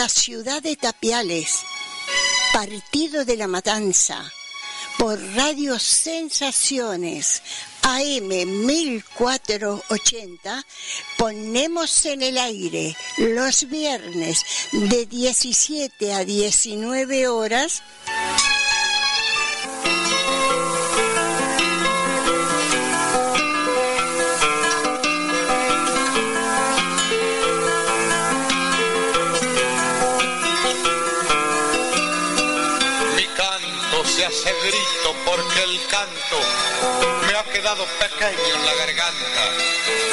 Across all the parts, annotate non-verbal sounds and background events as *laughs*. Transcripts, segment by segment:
la ciudad de Tapiales, partido de la Matanza, por Radio Sensaciones AM 1480, ponemos en el aire los viernes de 17 a 19 horas se grito porque el canto me ha quedado pequeño en la garganta.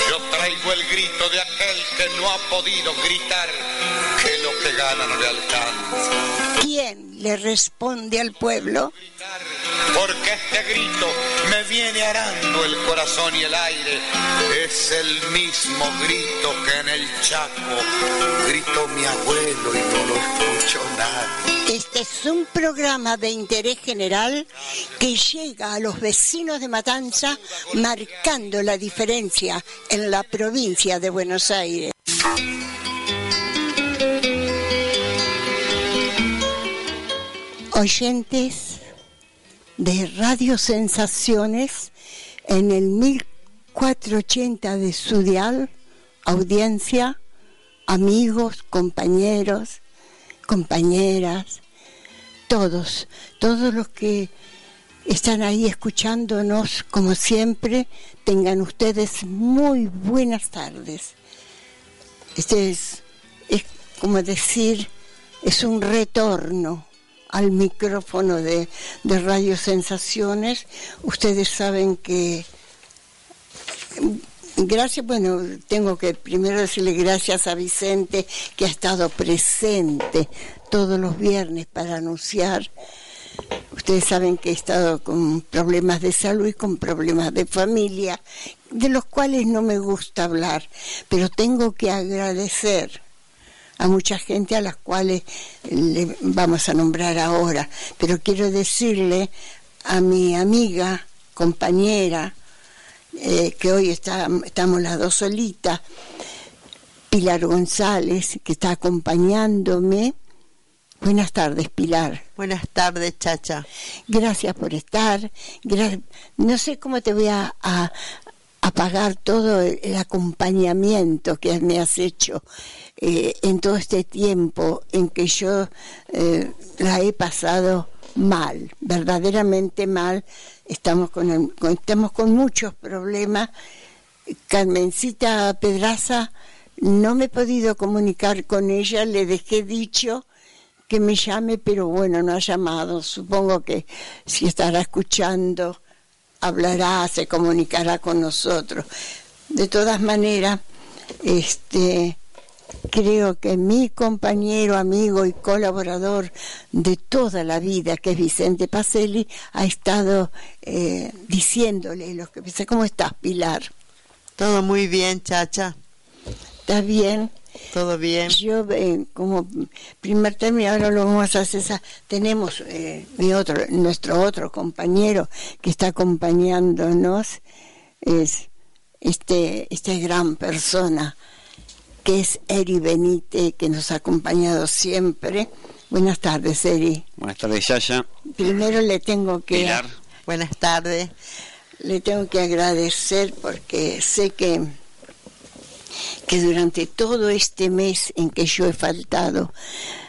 Yo traigo el grito de aquel que no ha podido gritar que lo que gana no le alcanza. ¿Quién le responde al pueblo? Porque este grito viene arando el corazón y el aire. Es el mismo grito que en el Chaco gritó mi abuelo y no lo escucho nadie. Este es un programa de interés general que llega a los vecinos de Matanza marcando la diferencia en la provincia de Buenos Aires. Oyentes de Radio Sensaciones en el 1480 de Sudial, audiencia, amigos, compañeros, compañeras, todos, todos los que están ahí escuchándonos como siempre, tengan ustedes muy buenas tardes. Este es, es como decir, es un retorno al micrófono de, de Radio Sensaciones. Ustedes saben que Gracias, bueno, tengo que primero decirle gracias a Vicente que ha estado presente todos los viernes para anunciar. Ustedes saben que he estado con problemas de salud y con problemas de familia, de los cuales no me gusta hablar, pero tengo que agradecer a mucha gente a las cuales le vamos a nombrar ahora, pero quiero decirle a mi amiga, compañera, eh, que hoy está, estamos las dos solitas, Pilar González, que está acompañándome. Buenas tardes, Pilar. Buenas tardes, Chacha. Gracias por estar. No sé cómo te voy a, pagar todo el, acompañamiento que me has hecho eh, en todo este tiempo en que yo eh, la he pasado mal, verdaderamente mal. Estamos con, estamos con muchos problemas. Carmencita Pedraza, no me he podido comunicar con ella, le dejé dicho que me llame, pero bueno, no ha llamado. Supongo que si estará escuchando, hablará, se comunicará con nosotros. De todas maneras, este creo que mi compañero, amigo y colaborador de toda la vida, que es Vicente Pacelli, ha estado eh, diciéndole lo que piensa. ¿Cómo estás, Pilar? Todo muy bien, Chacha. ¿Estás bien? Todo bien. Yo, eh, como primer término, ahora lo vamos a hacer. Tenemos eh, mi otro, nuestro otro compañero que está acompañándonos, es este, este gran persona que es Eri Benítez, que nos ha acompañado siempre. Buenas tardes, Eri. Buenas tardes, Yaya. Primero le tengo que... Pilar. Buenas tardes. Le tengo que agradecer porque sé que, que durante todo este mes en que yo he faltado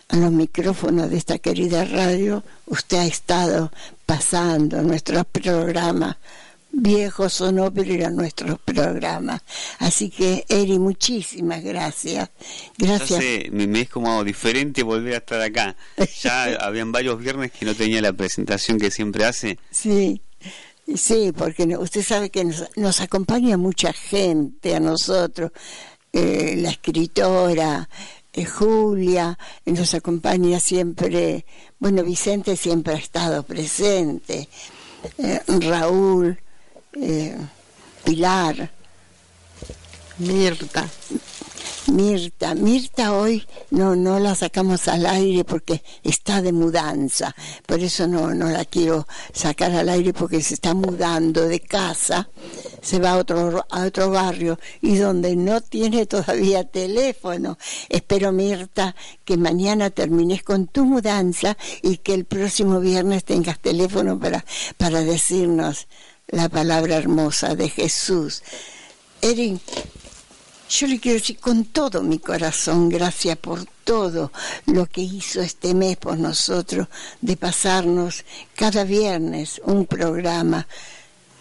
a los micrófonos de esta querida radio, usted ha estado pasando nuestro programa viejos o no, pero era nuestro programa. Así que, Eri, muchísimas gracias. Gracias. me es como diferente volver a estar acá. Ya *laughs* habían varios viernes que no tenía la presentación que siempre hace. Sí. Sí, porque usted sabe que nos, acompaña mucha gente a nosotros, eh, la escritora, eh, Julia, nos acompaña siempre, bueno, Vicente siempre ha estado presente, eh, Raúl, eh, Pilar, Mirta. Mirta, Mirta hoy no no la sacamos al aire porque está de mudanza, por eso no no la quiero sacar al aire porque se está mudando de casa, se va a otro a otro barrio y donde no tiene todavía teléfono. Espero Mirta que mañana termines con tu mudanza y que el próximo viernes tengas teléfono para para decirnos la palabra hermosa de Jesús. Erin, yo le quiero decir con todo mi corazón, gracias por todo lo que hizo este mes por nosotros, de pasarnos cada viernes un programa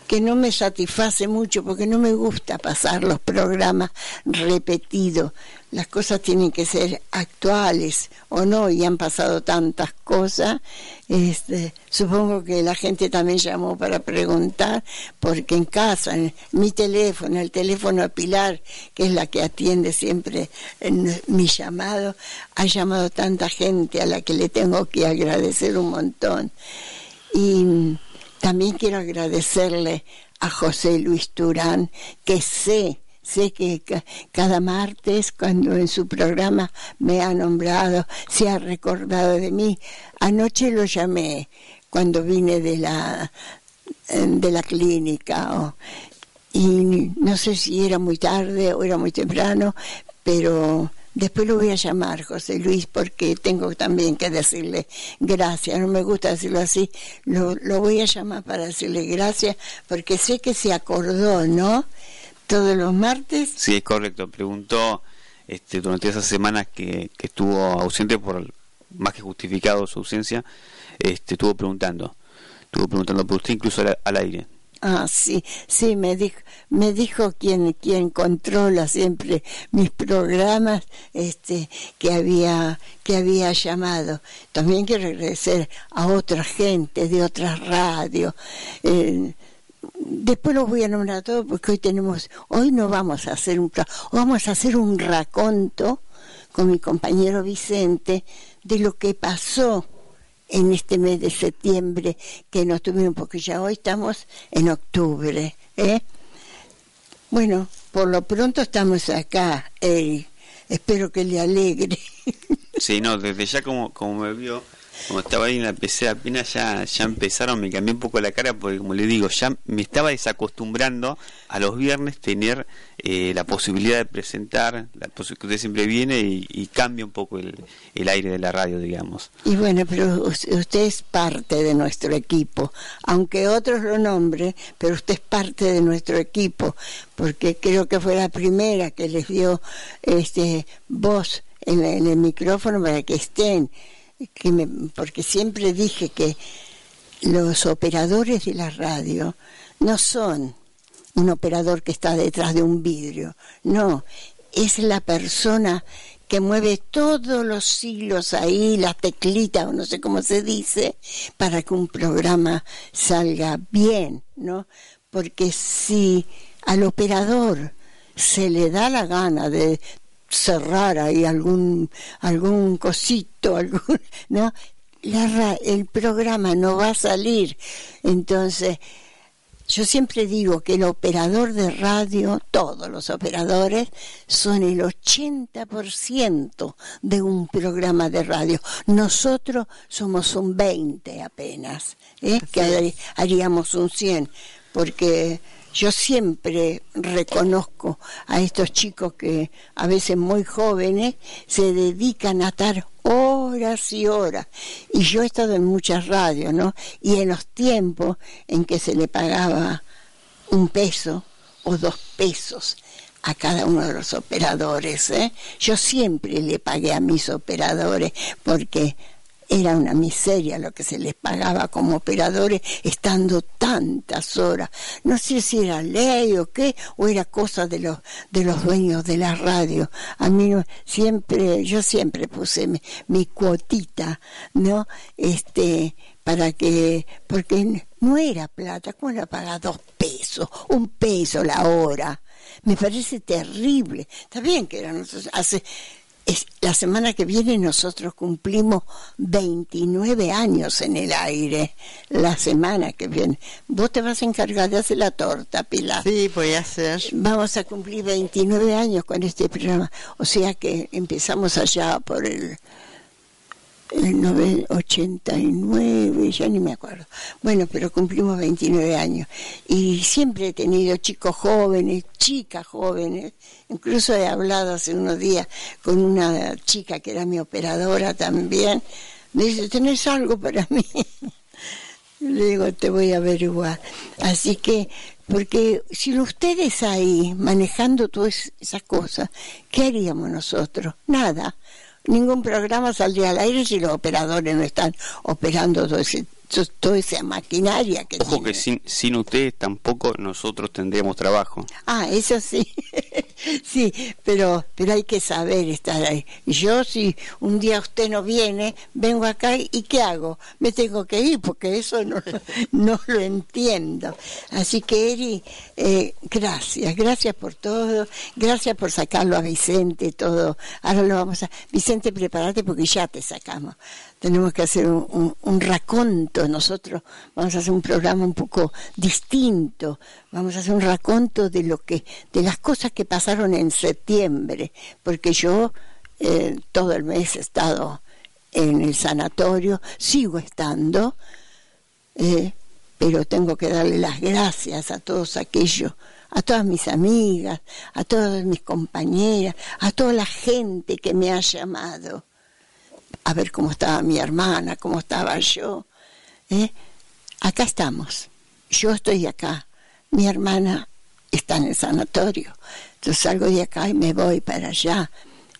que no me satisface mucho porque no me gusta pasar los programas repetidos. Las cosas tienen que ser actuales o no, y han pasado tantas cosas. Este, supongo que la gente también llamó para preguntar, porque en casa, mi teléfono, el teléfono de Pilar, que es la que atiende siempre en mi llamado, ha llamado tanta gente a la que le tengo que agradecer un montón. Y también quiero agradecerle a José Luis Turán, que sé, sé que cada martes, cuando en su programa me ha nombrado, se ha recordado de mí. Anoche lo llamé cuando vine de la, de la clínica. y no sé si era muy tarde o era muy temprano, pero Después lo voy a llamar, José Luis, porque tengo también que decirle gracias. No me gusta decirlo así. Lo, lo voy a llamar para decirle gracias, porque sé que se acordó, ¿no? Todos los martes. Sí, es correcto. Preguntó este, durante esas semanas que, que estuvo ausente por más que justificado su ausencia, este, estuvo preguntando. Estuvo preguntando por usted incluso al aire. Ah, sí, sí, me dijo, me dijo quien, quien controla siempre mis programas, este, que había, que había llamado. También quiero agradecer a otra gente de otras radios. Eh, después los voy a nombrar todos porque hoy tenemos, hoy no vamos a hacer un, vamos a hacer un raconto con mi compañero Vicente de lo que pasó en este mes de septiembre que no tuvimos, porque ya hoy estamos en octubre. ¿eh? Bueno, por lo pronto estamos acá, Eric. Espero que le alegre. Sí, no, desde ya como, como me vio, como estaba ahí en la PC apenas ya, ya empezaron, me cambié un poco la cara porque como le digo, ya me estaba desacostumbrando a los viernes tener eh, la posibilidad de presentar, la que usted siempre viene y, cambia un poco el, el, aire de la radio, digamos. Y bueno, pero usted es parte de nuestro equipo, aunque otros lo nombren, pero usted es parte de nuestro equipo, porque creo que fue la primera que les dio este voz en el micrófono para que estén que porque siempre dije que los operadores de la radio no son un operador que está detrás de un vidrio, no, es la persona que mueve todos los hilos ahí, la teclita o no sé cómo se dice, para que un programa salga bien, ¿no? Porque si al operador se le da la gana de cerrar ahí algún algún cosito, *laughs* algún, ¿no? La, el programa no va a salir. Entonces, yo siempre digo que el operador de radio, todos los operadores, son el 80% de un programa de radio. Nosotros somos un 20 apenas, ¿eh? que haríamos un 100, porque yo siempre reconozco a estos chicos que a veces muy jóvenes se dedican a estar horas y horas. Y yo he estado en muchas radios, ¿no? Y en los tiempos en que se le pagaba un peso o dos pesos a cada uno de los operadores. ¿eh? Yo siempre le pagué a mis operadores porque era una miseria lo que se les pagaba como operadores estando tantas horas. No sé si era ley o qué, o era cosa de los, de los dueños de la radio. A mí siempre, yo siempre puse mi, cuotita, ¿no? Este, para que, porque no era plata, ¿cómo la paga? Dos pesos, un peso la hora. Me parece terrible. Está bien que eran hace es, la semana que viene nosotros cumplimos 29 años en el aire. La semana que viene. Vos te vas a encargar de hacer la torta, Pilar. Sí, voy a hacer. Vamos a cumplir 29 años con este programa. O sea que empezamos allá por el el 89, ya ni me acuerdo. Bueno, pero cumplimos 29 años. Y siempre he tenido chicos jóvenes, chicas jóvenes. Incluso he hablado hace unos días con una chica que era mi operadora también. Me dice, ¿tenés algo para mí? *laughs* Le digo, te voy a averiguar. Así que, porque si ustedes ahí manejando todas esas cosas, ¿qué haríamos nosotros? Nada ningún programa saldría al aire si los operadores no están operando todo ese toda esa maquinaria que Ojo que sin, sin ustedes tampoco nosotros tendríamos trabajo. Ah, eso sí, *laughs* *laughs* sí, pero, pero hay que saber estar ahí. Yo si un día usted no viene, vengo acá y ¿qué hago? Me tengo que ir porque eso no, *laughs* no lo entiendo. Así que Eri, eh, gracias, gracias por todo, gracias por sacarlo a Vicente, todo. Ahora lo vamos a... Vicente, prepárate porque ya te sacamos tenemos que hacer un, un, raconto, nosotros vamos a hacer un programa un poco distinto, vamos a hacer un raconto de lo que, de las cosas que pasaron en septiembre, porque yo eh, todo el mes he estado en el sanatorio, sigo estando, eh, pero tengo que darle las gracias a todos aquellos a todas mis amigas, a todas mis compañeras, a toda la gente que me ha llamado a ver cómo estaba mi hermana, cómo estaba yo. ¿eh? Acá estamos, yo estoy acá, mi hermana está en el sanatorio, entonces salgo de acá y me voy para allá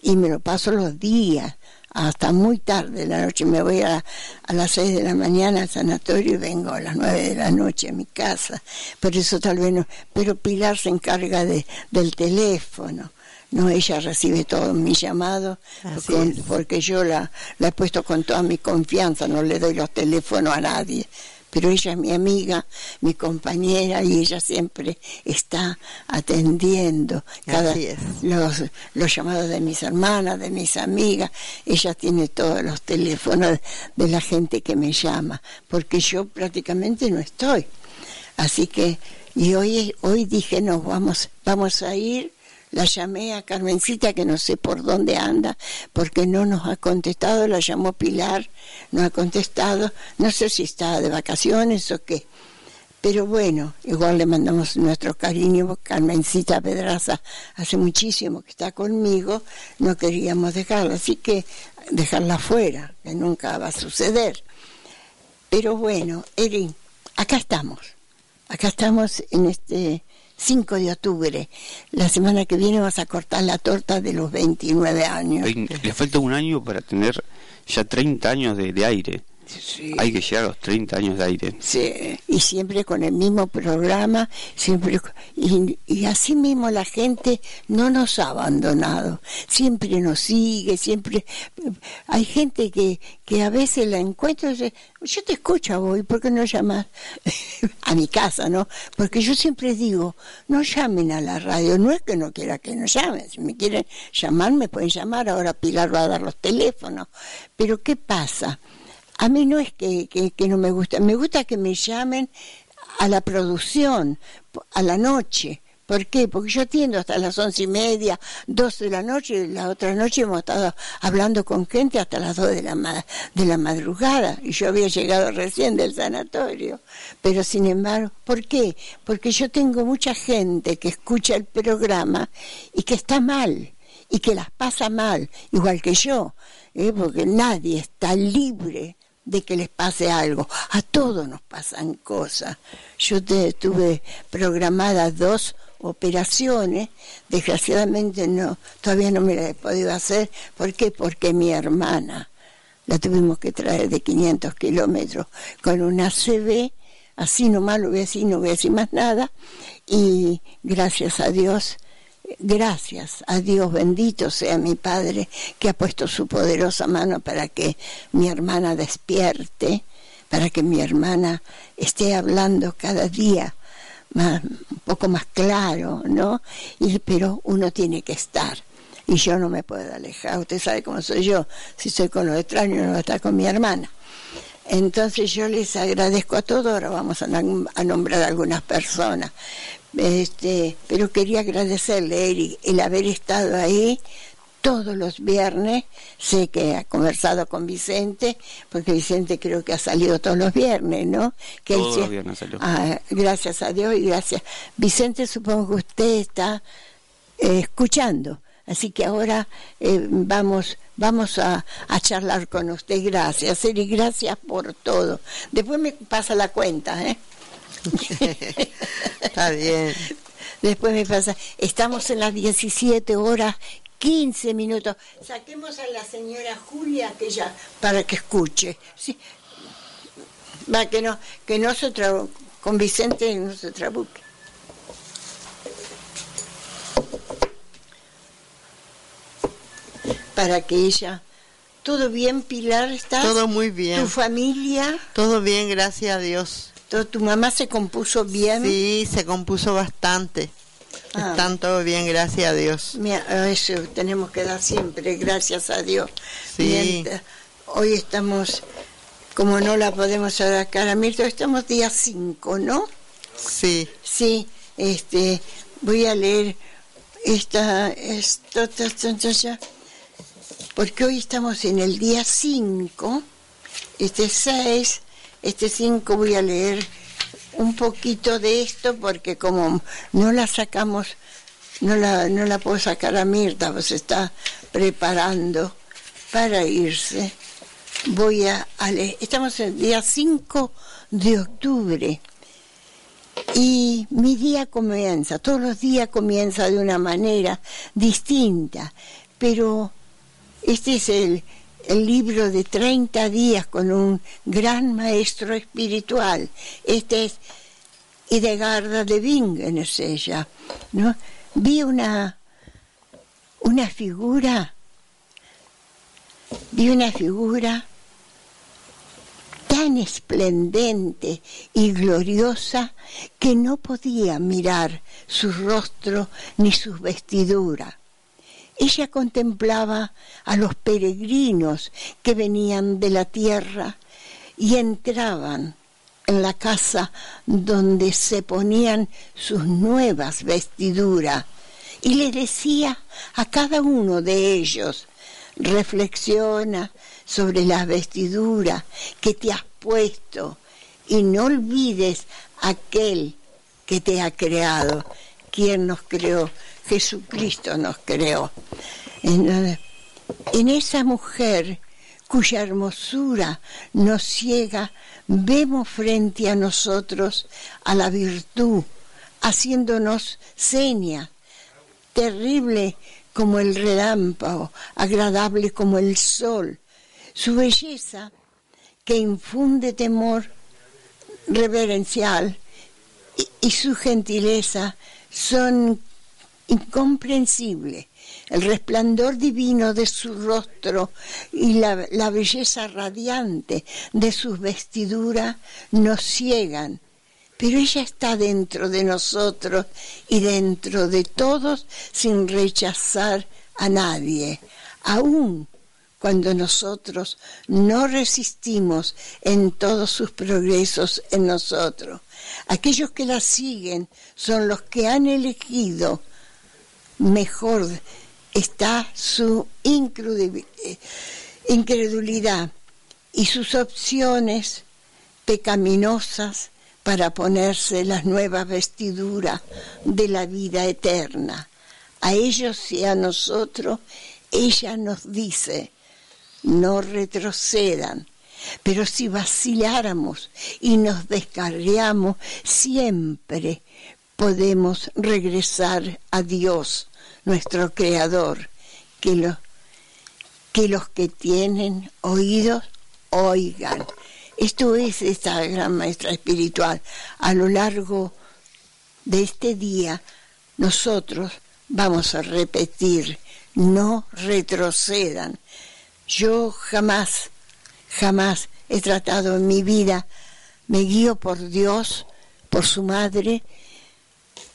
y me lo paso los días hasta muy tarde de la noche. Me voy a, a, las seis de la mañana al sanatorio y vengo a las nueve de la noche a mi casa. Por eso tal vez no. Pero Pilar se encarga de, del teléfono. No, ella recibe todos mis llamados porque yo la, la he puesto con toda mi confianza, no le doy los teléfonos a nadie pero ella es mi amiga, mi compañera y ella siempre está atendiendo cada, los, los llamados de mis hermanas, de mis amigas. Ella tiene todos los teléfonos de la gente que me llama, porque yo prácticamente no estoy. Así que, y hoy, hoy dije, no, vamos, vamos a ir la llamé a Carmencita, que no sé por dónde anda, porque no nos ha contestado. La llamó Pilar, no ha contestado. No sé si está de vacaciones o qué. Pero bueno, igual le mandamos nuestro cariño. Carmencita Pedraza hace muchísimo que está conmigo. No queríamos dejarla, así que dejarla fuera, que nunca va a suceder. Pero bueno, Eri, acá estamos. Acá estamos en este 5 de octubre. La semana que viene vas a cortar la torta de los 29 años. Le falta un año para tener ya 30 años de, de aire. Hay que llegar a los 30 años de aire. Sí, y siempre con el mismo programa, siempre y, y, así mismo la gente no nos ha abandonado, siempre nos sigue, siempre hay gente que, que a veces la encuentro y dice, yo te escucho vos, ¿por qué no llamas *laughs* a mi casa, no? Porque yo siempre digo, no llamen a la radio, no es que no quiera que nos llamen, si me quieren llamar me pueden llamar, ahora Pilar va a dar los teléfonos, pero ¿qué pasa? A mí no es que, que, no me gusta, me gusta que me llamen a la producción, a la noche. ¿Por qué? Porque yo atiendo hasta las once y media, dos de la noche, la otra noche hemos estado hablando con gente hasta las dos de la, de la madrugada, y yo había llegado recién del sanatorio. Pero sin embargo, ¿por qué? Porque yo tengo mucha gente que escucha el programa y que está mal, y que las pasa mal, igual que yo, ¿eh? porque nadie está libre de que les pase algo. A todos nos pasan cosas. Yo tuve programadas dos operaciones, desgraciadamente no, todavía no me las he podido hacer. ¿Por qué? Porque mi hermana la tuvimos que traer de 500 kilómetros con una CB, así nomás lo voy a no voy a más nada, y gracias a Dios Gracias a Dios, bendito sea mi Padre, que ha puesto su poderosa mano para que mi hermana despierte, para que mi hermana esté hablando cada día más, un poco más claro, ¿no? Y, pero uno tiene que estar. y yo no me puedo alejar. Usted sabe cómo soy yo, si estoy con los extraños no voy a estar con mi hermana. Entonces yo les agradezco a todos, ahora vamos a, nombrar algunas personas, este, pero quería agradecerle Eric el haber estado ahí todos los viernes. Sé que ha conversado con Vicente, porque Vicente creo que ha salido todos los viernes, ¿no? Que todos los viernes salió. Ah, gracias a Dios y gracias. Vicente, supongo que usted está eh, escuchando. Así que ahora eh, vamos, vamos a, a, charlar con usted. Gracias, Eri, gracias por todo. Después me pasa la cuenta, ¿eh? *laughs* Está bien. Después me pasa. Estamos en las 17 horas 15 minutos. Saquemos a la señora Julia que ya, para que escuche. Sí. Va, que no, que no se trabuque. Con Vicente no se trabuque. Para que ella. ¿Todo bien, Pilar? ¿Estás? Todo muy bien. ¿Tu familia? Todo bien, gracias a Dios. ¿Tu mamá se compuso bien? Sí, se compuso bastante. Ah. Están todo bien, gracias a Dios. Mira, eso tenemos que dar siempre, gracias a Dios. Sí. hoy estamos, como no la podemos sacar a Mirta, estamos día 5, ¿no? Sí. Sí, este, voy a leer esta, esto, porque hoy estamos en el día 5, este 6, este 5 voy a leer un poquito de esto porque como no la sacamos, no la, no la puedo sacar a Mirta, pues está preparando para irse. Voy a, leer, estamos el día 5 de octubre y mi día comienza, todos los días comienza de una manera distinta, pero este es el, el libro de 30 días con un gran maestro espiritual. Este es Idegarda de Bingen, es ella. ¿no? Vi una, una figura, vi una figura tan esplendente y gloriosa que no podía mirar su rostro ni sus vestiduras ella contemplaba a los peregrinos que venían de la tierra y entraban en la casa donde se ponían sus nuevas vestiduras y le decía a cada uno de ellos, reflexiona sobre las vestiduras que te has puesto y no olvides aquel que te ha creado, quien nos creó Jesucristo nos creó. En, esa mujer cuya hermosura nos ciega, vemos frente a nosotros a la virtud, haciéndonos seña, terrible como el relámpago, agradable como el sol. Su belleza, que infunde temor reverencial, y su gentileza son incomprensible. El resplandor divino de su rostro y la, belleza radiante de sus vestiduras nos ciegan, pero ella está dentro de nosotros y dentro de todos sin rechazar a nadie, aún cuando nosotros no resistimos en todos sus progresos en nosotros. Aquellos que la siguen son los que han elegido mejor está su incredulidad y sus opciones pecaminosas para ponerse las nuevas vestiduras de la vida eterna. A ellos y a nosotros, ella nos dice, no retrocedan, pero si vaciláramos y nos descarriamos, siempre podemos regresar a Dios, nuestro Creador, que, que los que tienen oídos oigan. Esto es esta gran maestra espiritual. A lo largo de este día, nosotros vamos a repetir, no retrocedan. Yo jamás, jamás he tratado en mi vida, me guío por Dios, por su madre,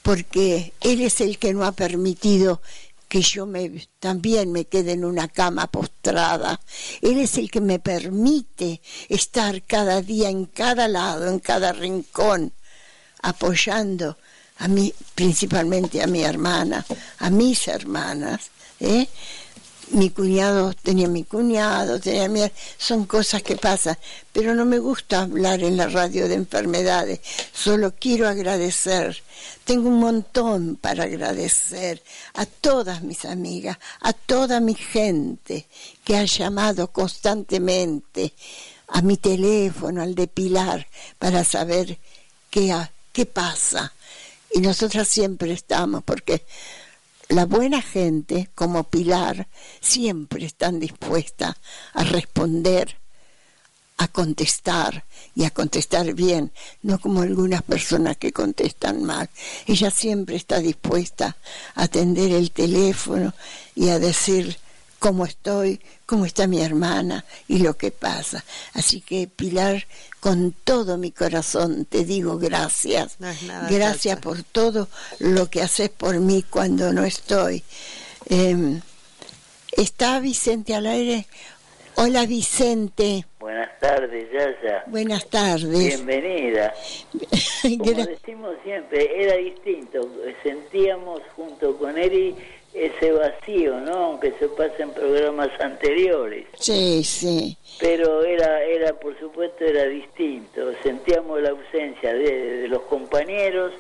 porque Él es el que no ha permitido que yo me, también me quede en una cama postrada. Él es el que me permite estar cada día en cada lado, en cada rincón, apoyando a mí, principalmente a mi hermana, a mis hermanas, ¿eh? Mi cuñado tenía mi cuñado, tenía mi... son cosas que pasan, pero no me gusta hablar en la radio de enfermedades, solo quiero agradecer, tengo un montón para agradecer a todas mis amigas, a toda mi gente que ha llamado constantemente a mi teléfono, al de Pilar, para saber qué, qué pasa. Y nosotras siempre estamos, porque la buena gente, como Pilar, siempre están dispuesta a responder, a contestar y a contestar bien, no como algunas personas que contestan mal. Ella siempre está dispuesta a atender el teléfono y a decir cómo estoy, cómo está mi hermana y lo que pasa. Así que Pilar, con todo mi corazón te digo gracias. gracias por todo lo que haces por mí cuando no estoy. Em, ¿Está Vicente al aire? Hola Vicente. Buenas tardes, Yaya. Buenas tardes. Bienvenida. *laughs* Como decimos siempre, era distinto. Sentíamos junto con Eri ese vacío, ¿no? Aunque se pasa en programas anteriores. Sí, sí. Pero era, era por supuesto, era distinto. Sentíamos la ausencia de, los compañeros,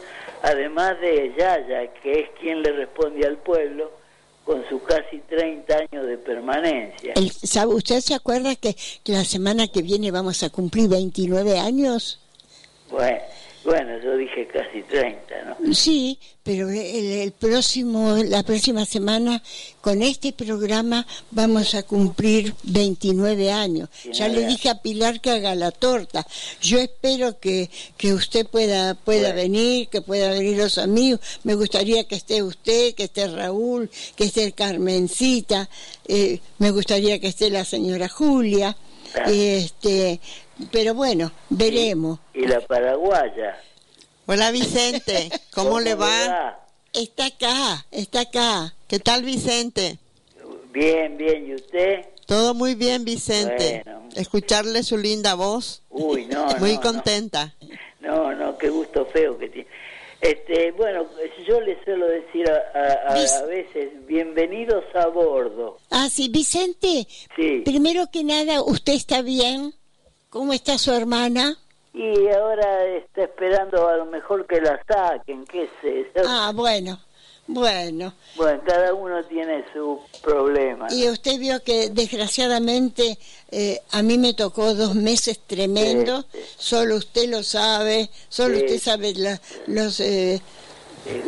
además de Yaya, que es quien le responde al pueblo con sus casi 30 años de permanencia. ¿sabe, ¿Usted se acuerda que, que la semana que viene vamos a cumplir 29 años? Bueno bueno, yo dije casi 30, ¿no? Sí, pero el, próximo, la próxima semana con este programa vamos a cumplir 29 años. Ya le dije a Pilar que haga la torta. Yo espero que, que usted pueda, pueda venir, que pueda venir los amigos. Me gustaría que esté usted, que esté Raúl, que esté Carmencita. Eh, me gustaría que esté la señora Julia. Este, pero bueno, veremos. Y, la paraguaya. Hola Vicente, ¿cómo, le va? Está acá, está acá. ¿Qué tal Vicente? Bien, bien, ¿y usted? Todo muy bien Vicente. Escucharle su linda voz. Uy, no, *laughs* Muy contenta. No. no, qué gusto feo que tiene. Este, bueno, yo le suelo decir a, a, veces, bienvenidos a bordo. Ah, sí, Vicente. Sí. Primero que nada, ¿usted está bien? ¿Cómo está su hermana? Y ahora está esperando a lo mejor que la saquen, qué sé. Ah, bueno, bueno. Bueno, cada uno tiene su problema. Y usted vio que desgraciadamente eh, a mí me tocó dos meses tremendos, solo usted lo sabe, solo usted sabe los... Eh,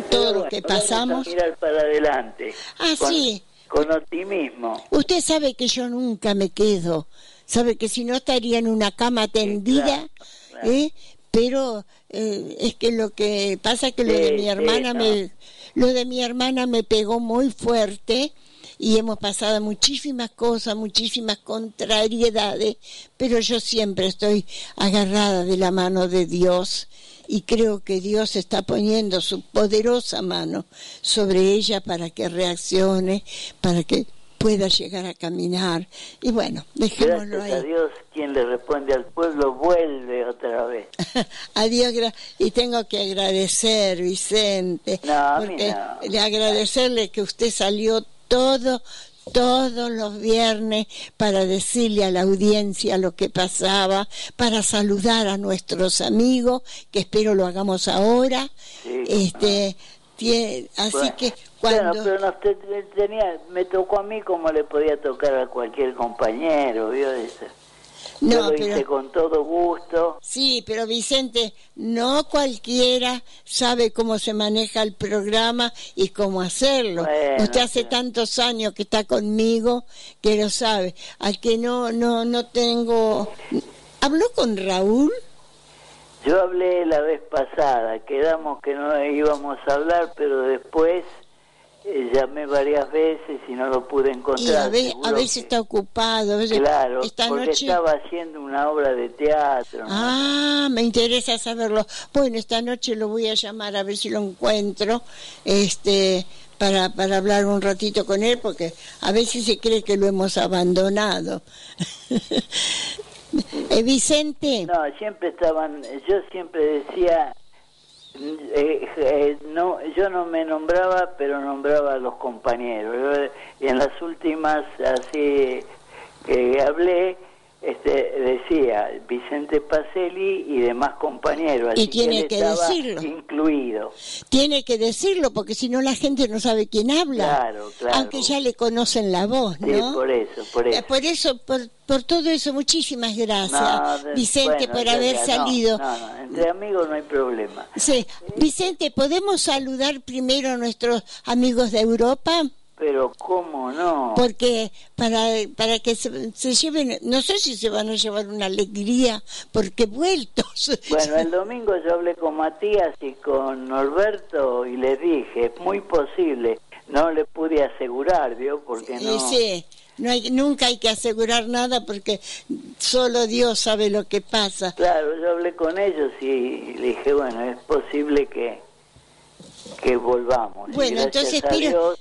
todo lo que pasamos. mirar para adelante. Ah, sí. Con optimismo. Usted sabe que yo nunca me quedo sabe que si no estaría en una cama tendida, ¿eh? pero eh, es que lo que pasa es que lo de mi hermana me lo de mi hermana me pegó muy fuerte y hemos pasado muchísimas cosas, muchísimas contrariedades, pero yo siempre estoy agarrada de la mano de Dios y creo que Dios está poniendo su poderosa mano sobre ella para que reaccione, para que pueda llegar a caminar. Y bueno, dejémoslo Gracias a Dios, quien le responde al pueblo vuelve otra vez. *laughs* Adiós, y tengo que agradecer, Vicente, no, porque de agradecerle que usted salió todo, todos los viernes para decirle a la audiencia lo que pasaba, para saludar a nuestros amigos, que espero lo hagamos ahora. este, así que cuando... pero no tenía, me tocó a mí como le podía tocar a cualquier compañero, ¿vio? No, lo hice con todo gusto. Sí, pero Vicente, no cualquiera sabe cómo se maneja el programa y cómo hacerlo. Usted hace tantos años que está conmigo que lo sabe. Al que no, no, no tengo. ¿Habló con Raúl? Yo hablé la vez pasada, quedamos que no íbamos a hablar, pero después eh, llamé varias veces y no lo pude encontrar. Y a, veces está ocupado. claro, porque estaba haciendo una obra de teatro. Ah, me interesa saberlo. Bueno, esta noche lo voy a llamar a ver si lo encuentro, este, para, para hablar un ratito con él, porque a veces se cree que lo hemos abandonado. *laughs* eh, Vicente. No, siempre estaban, yo siempre decía, eh, eh, no, yo no me nombraba, pero nombraba a los compañeros. Y en las últimas, así que hablé, este, decía Vicente Pacelli y demás compañeros. y tiene que, decirlo. Incluido. Tiene que decirlo, porque si no la gente no sabe quién habla. Claro, claro. Aunque ya le conocen la voz, ¿no? Sí, por eso, por eso. Por eso, por, todo eso, muchísimas gracias, Vicente, por haber salido. No, no, entre amigos no hay problema. Sí. Vicente, ¿podemos saludar primero a nuestros amigos de Europa? Pero cómo no. Porque para, para que se, se, lleven, no sé si se van a llevar una alegría, porque vueltos. Bueno, el *laughs* domingo yo hablé con Matías y con Norberto y les dije, es muy posible, no le pude asegurar, ¿vio? Porque no... Sí, no hay, nunca hay que asegurar nada porque solo Dios sabe lo que pasa. Claro, yo hablé con ellos y le dije, bueno, es posible que, que volvamos. Bueno, entonces espero...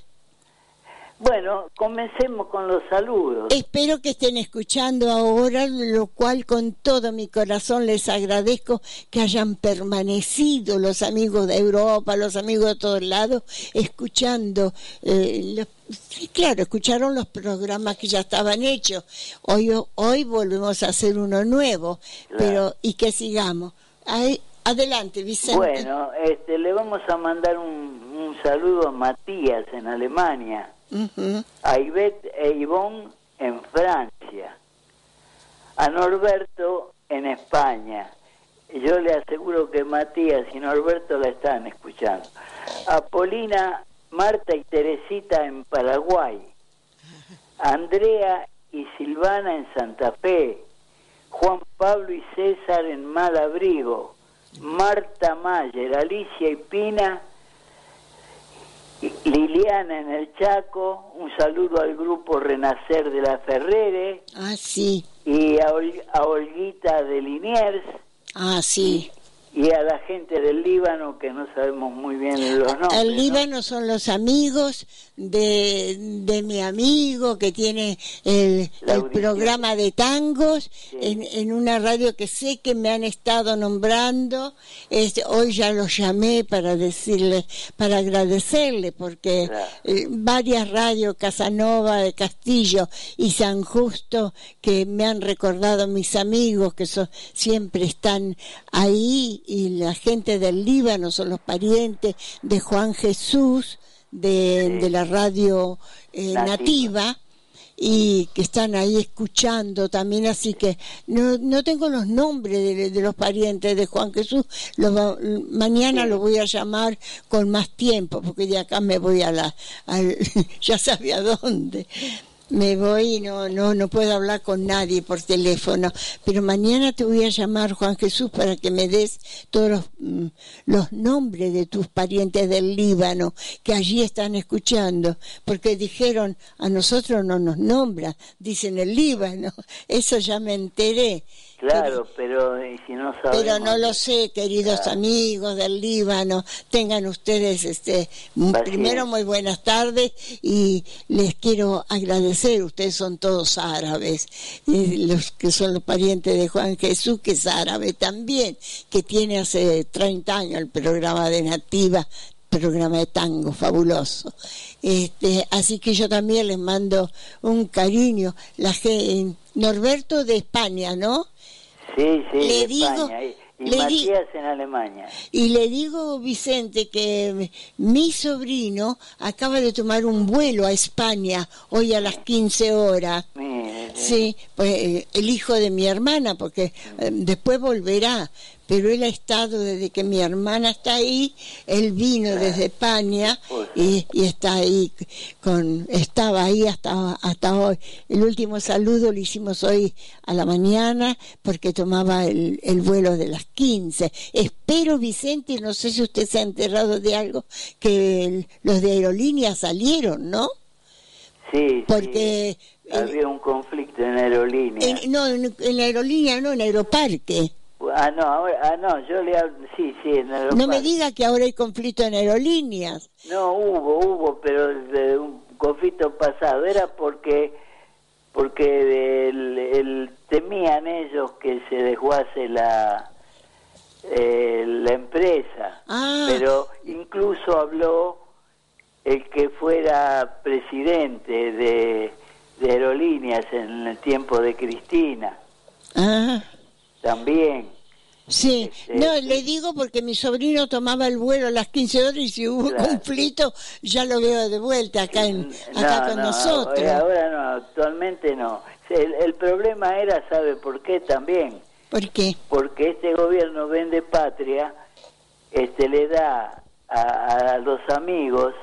Bueno, comencemos con los saludos. Espero que estén escuchando ahora, lo cual con todo mi corazón les agradezco que hayan permanecido los amigos de Europa, los amigos de todos lados, escuchando. Eh, claro, escucharon los programas que ya estaban hechos. Hoy, hoy volvemos a hacer uno nuevo, pero y que sigamos. adelante, Vicente. Bueno, este, le vamos a mandar un, un saludo a Matías en Alemania a Ivette e Ivonne en Francia, a Norberto en España. Yo le aseguro que Matías y Norberto la están escuchando. A Polina, Marta y Teresita en Paraguay. A Andrea y Silvana en Santa Fe. Juan Pablo y César en Malabrigo. Marta Mayer, Alicia y Pina Liliana en el Chaco, un saludo al grupo Renacer de la Ferrere. Ah, sí. Y a, Olguita de Liniers. Ah, sí y a la gente del Líbano que no sabemos muy bien los nombres. El Líbano son los amigos de, de, mi amigo que tiene el, el programa de tangos en, en, una radio que sé que me han estado nombrando. Este, hoy ya lo llamé para decirle, para agradecerle, porque eh, varias radios, Casanova de Castillo y San Justo, que me han recordado mis amigos que son, siempre están ahí y la gente del Líbano son los parientes de Juan Jesús de, de la radio eh, nativa. y que están ahí escuchando también, así que no, no tengo los nombres de, los parientes de Juan Jesús, mañana lo voy a llamar con más tiempo, porque de acá me voy a la, *laughs* ya sabía dónde me voy y no, no, no puedo hablar con nadie por teléfono, pero mañana te voy a llamar, Juan Jesús, para que me des todos los, mm, nombres de tus parientes del Líbano que allí están escuchando, porque dijeron, a nosotros no nos nombra, dicen el Líbano, *laughs* eso ya me enteré. Claro, pero, si no Pero no lo sé, queridos amigos del Líbano. Tengan ustedes, este, primero muy buenas tardes y les quiero agradecer. Ustedes son todos árabes, los que son los parientes de Juan Jesús, que es árabe también, que tiene hace 30 años el programa de Nativa programa de tango fabuloso. Este, así que yo también les mando un cariño. La Norberto de España, ¿no? Sí, sí, le digo, Y Matías en Alemania. Y le digo, Vicente, que mi sobrino acaba de tomar un vuelo a España hoy a las 15 horas. Sí, pues eh, el hijo de mi hermana, porque eh, después volverá pero él ha estado desde que mi hermana está ahí, él vino desde España y, está ahí con, estaba ahí hasta, hasta hoy. El último saludo lo hicimos hoy a la mañana porque tomaba el, el vuelo de las 15. Espero, Vicente, no sé si usted se ha enterado de algo, que los de aerolíneas salieron, ¿no? Sí, porque Había un conflicto en aerolínea. no, en, en aerolínea no, en aeroparque. Ah, no, ahora, ah, no, yo le hablo, sí, sí, en. No me diga que ahora hay conflicto en aerolíneas. No, hubo, hubo, pero de un conflicto pasado, era porque porque el, temían ellos que se desguace la eh, la empresa, ah. pero incluso habló el que fuera presidente de, de aerolíneas en el tiempo de Cristina. Ah. También. Sí, este, no, le digo porque mi sobrino tomaba el vuelo a las 15 horas y si hubo conflicto ya lo veo de vuelta acá, en, acá con nosotros. Eh, ahora no, actualmente no. El, el, problema era, ¿sabe por qué también? ¿Por qué? Porque este gobierno vende patria, este le da a, a los amigos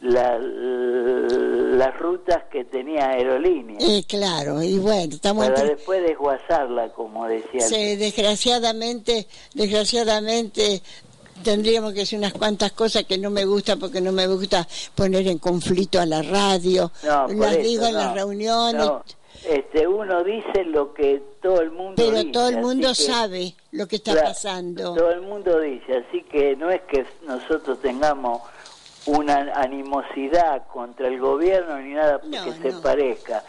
la, las rutas que tenía aerolíneas. Eh, claro, y bueno, estamos... Para después desguazarla, como decía. Sí, desgraciadamente, desgraciadamente tendríamos que decir unas cuantas cosas que no me gusta porque no me gusta poner en conflicto a la radio, las digo en las reuniones. este, uno dice lo que todo el mundo Pero dice. todo el mundo sabe lo que está pasando. Todo el mundo dice, así que no es que nosotros tengamos una animosidad contra el gobierno ni nada que se parezca.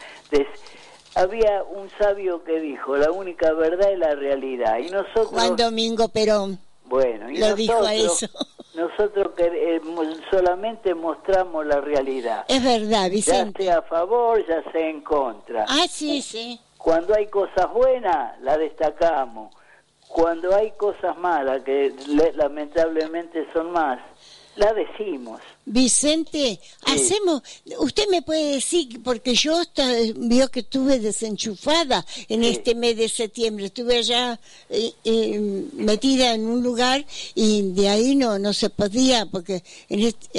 había un sabio que dijo, la única verdad es la realidad. Y nosotros... Juan Domingo Perón. Bueno, y lo nosotros, dijo eso. *laughs* Nosotros que, solamente mostramos la realidad. Es verdad, Vicente. Ya sea a favor, ya sea en contra. Ah, sí, sí. Cuando hay cosas buenas, la destacamos. Cuando hay cosas malas, que lamentablemente son más, la decimos. Vicente, hacemos, usted me puede decir, porque yo vio que estuve desenchufada en este mes de septiembre, estuve allá eh, eh, metida en un lugar y de ahí no no se podía, porque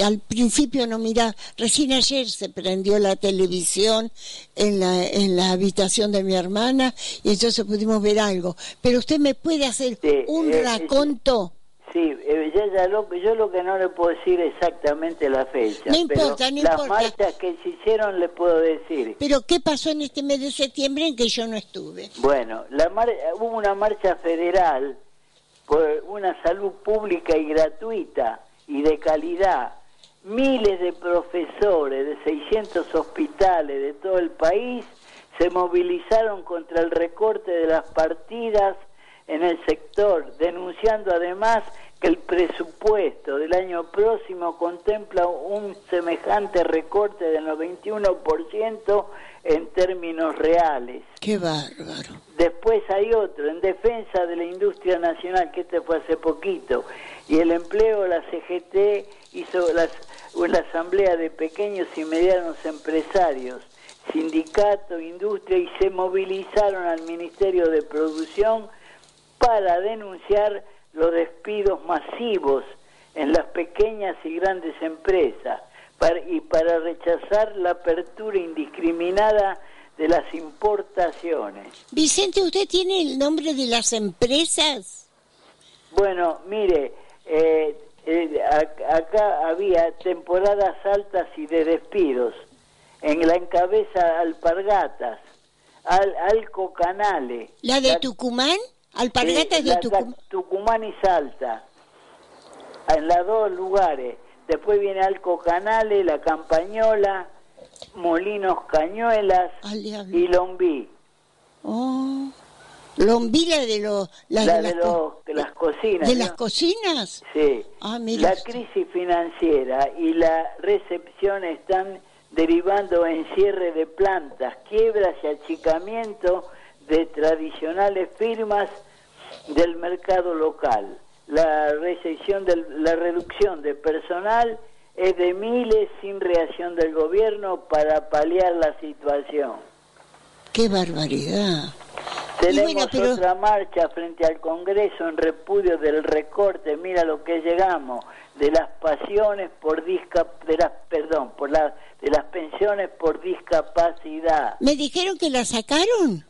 al principio no mira, recién ayer se prendió la televisión en la, en la habitación de mi hermana y entonces pudimos ver algo, pero usted me puede hacer un eh, raconto. Sí, eh, ya, lo, yo lo que no le puedo decir exactamente la fecha. No importa, no las marchas que se hicieron le puedo decir. Pero ¿qué pasó en este mes de septiembre en que yo no estuve? Bueno, la hubo una marcha federal por una salud pública y gratuita y de calidad. Miles de profesores de 600 hospitales de todo el país se movilizaron contra el recorte de las partidas en el sector, denunciando además que el presupuesto del año próximo contempla un semejante recorte del 91% en términos reales. Qué bárbaro. Después hay otro, en defensa de la industria nacional, que este fue hace poquito, y el empleo, la CGT hizo las, una asamblea de pequeños y medianos empresarios, sindicato, industria, y se movilizaron al Ministerio de Producción para denunciar los despidos masivos en las pequeñas y grandes empresas y para rechazar la apertura indiscriminada de las importaciones. Vicente, ¿usted tiene el nombre de las empresas? Bueno, mire, eh, eh, acá había temporadas altas y de despidos. En la encabeza Alpargatas, Al, Alco Canale. ¿La de Tucumán? Alpargatas de Tucumán. Tucumán y Salta, en los dos lugares. Después viene Alco Canales, La Campañola, Molinos Cañuelas y Lombí. Oh. Lombí la de, los la, de, las cocinas. ¿De las cocinas? Sí. Ah, la crisis financiera y la recepción están derivando en cierre de plantas, quiebras y achicamiento de tradicionales firmas del mercado local. La recesión de, la reducción de personal es de miles sin reacción del gobierno para paliar la situación. ¡Qué barbaridad! Tenemos otra marcha frente al Congreso en repudio del recorte, mira lo que llegamos, de las pasiones por discap de las perdón, por la de las pensiones por discapacidad. ¿Me dijeron que la sacaron?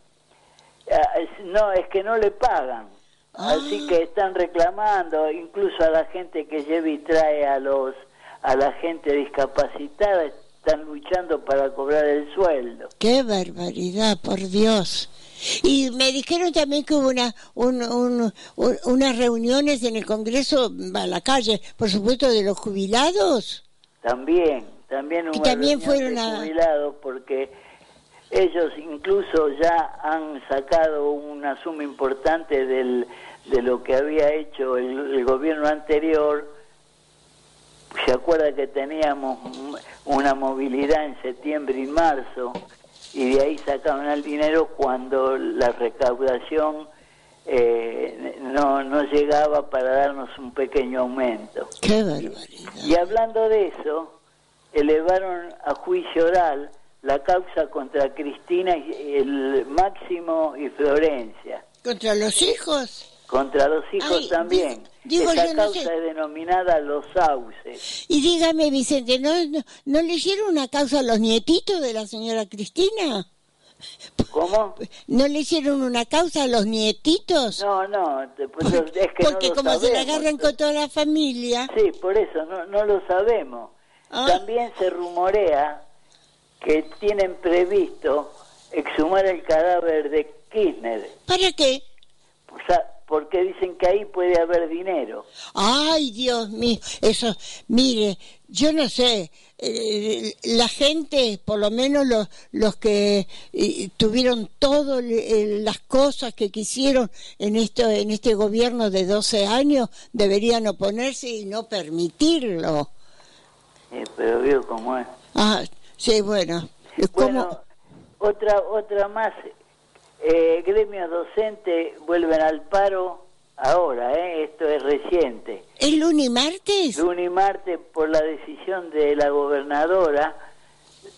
Ah, no, es que no le pagan. Así ah. que están reclamando, incluso a la gente que lleva y trae a los a la gente discapacitada están luchando para cobrar el sueldo. Qué barbaridad, por Dios. Y me dijeron también que hubo una, unas reuniones en el Congreso, a la calle, por supuesto, de los jubilados. También, también hubo también fueron de jubilados porque ellos incluso ya han sacado una suma importante del, de lo que había hecho el, gobierno anterior. Se acuerda que teníamos una movilidad en septiembre y marzo y de ahí sacaban el dinero cuando la recaudación eh, no, no llegaba para darnos un pequeño aumento. ¡Qué barbaridad! Y, hablando de eso, elevaron a juicio oral la causa contra Cristina, y el Máximo y Florencia. ¿Contra los hijos? Contra los hijos también. Digo, Esa causa es denominada los sauces. Y dígame, Vicente, ¿no, ¿no, le hicieron una causa a los nietitos de la señora Cristina? ¿Cómo? ¿No le hicieron una causa a los nietitos? No, no, pues es que porque como se la agarran con toda la familia. Sí, por eso, no, no lo sabemos. Ah. También se rumorea que tienen previsto exhumar el cadáver de Kirchner. ¿Para qué? O sea, porque dicen que ahí puede haber dinero. Ay, Dios mío, eso, mire, yo no sé, eh, la gente, por lo menos los, los que eh, tuvieron todas las cosas que quisieron en, esto, en este gobierno de 12 años, deberían oponerse y no permitirlo. pero veo cómo es. Ah, sí, bueno. Bueno, otra, otra más, eh, gremios docentes vuelven al paro ahora, ¿eh? esto es reciente. ¿El lunes y martes? Lunes y martes por la decisión de la gobernadora,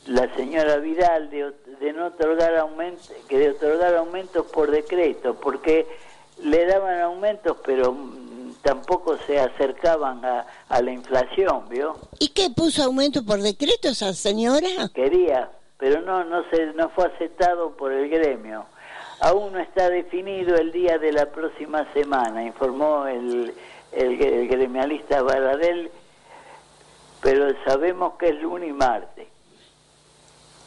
la señora Vidal, de, de no otorgar aumentos, que de otorgar aumentos por decreto, porque le daban aumentos, pero tampoco se acercaban a, a la inflación, ¿vio? ¿Y qué puso aumento por decreto esa señora? Quería, pero no no se no fue aceptado por el gremio. Aún no está definido el día de la próxima semana, informó el, el, gremialista Baradel, pero sabemos que es lunes y martes.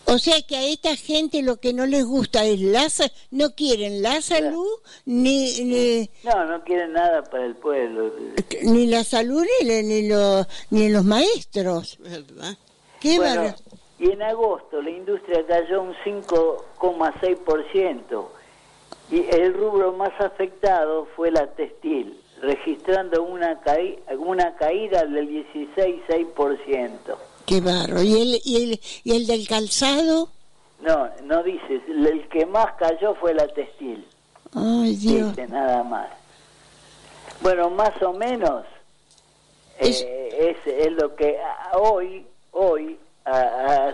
O sea que a esta gente lo que no les gusta es la no quieren la salud ni, no no quieren nada para el pueblo ni la salud ni, ni los ni los maestros ¿verdad? Qué bueno, y en agosto la industria cayó un 5,6% y el rubro más afectado fue la textil, registrando una, una caída del 16,6%. Qué barro. ¿Y el, y, el, ¿Y el del calzado? No, no dices. El que más cayó fue la textil. Ay, Dios. Dice nada más. Bueno, más o menos es, eh, es, lo que hoy, hoy, a,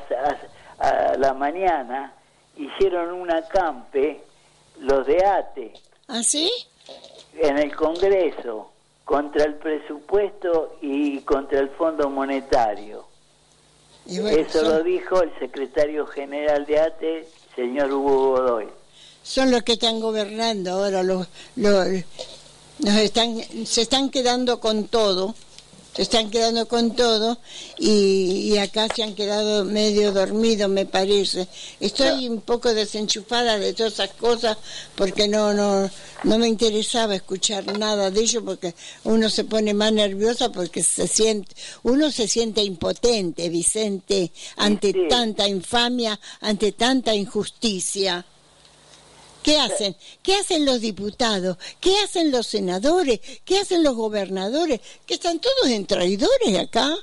a, la mañana, hicieron un acampe los de ATE. ¿Ah, sí? En el Congreso, contra el presupuesto y contra el Fondo Monetario. Eso lo dijo el secretario general de ATE, señor Hugo Godoy. Son los que están gobernando ahora, los, los, nos están, se están quedando con todo se están quedando con todo y, acá se han quedado medio dormidos, me parece. Estoy un poco desenchufada de todas esas cosas porque no, no, no me interesaba escuchar nada de ello porque uno se pone más nerviosa porque se siente, uno se siente impotente, Vicente, ante tanta infamia, ante tanta injusticia. ¿Qué hacen? ¿Qué hacen los diputados? ¿Qué hacen los senadores? ¿Qué hacen los gobernadores? Que están todos en traidores acá.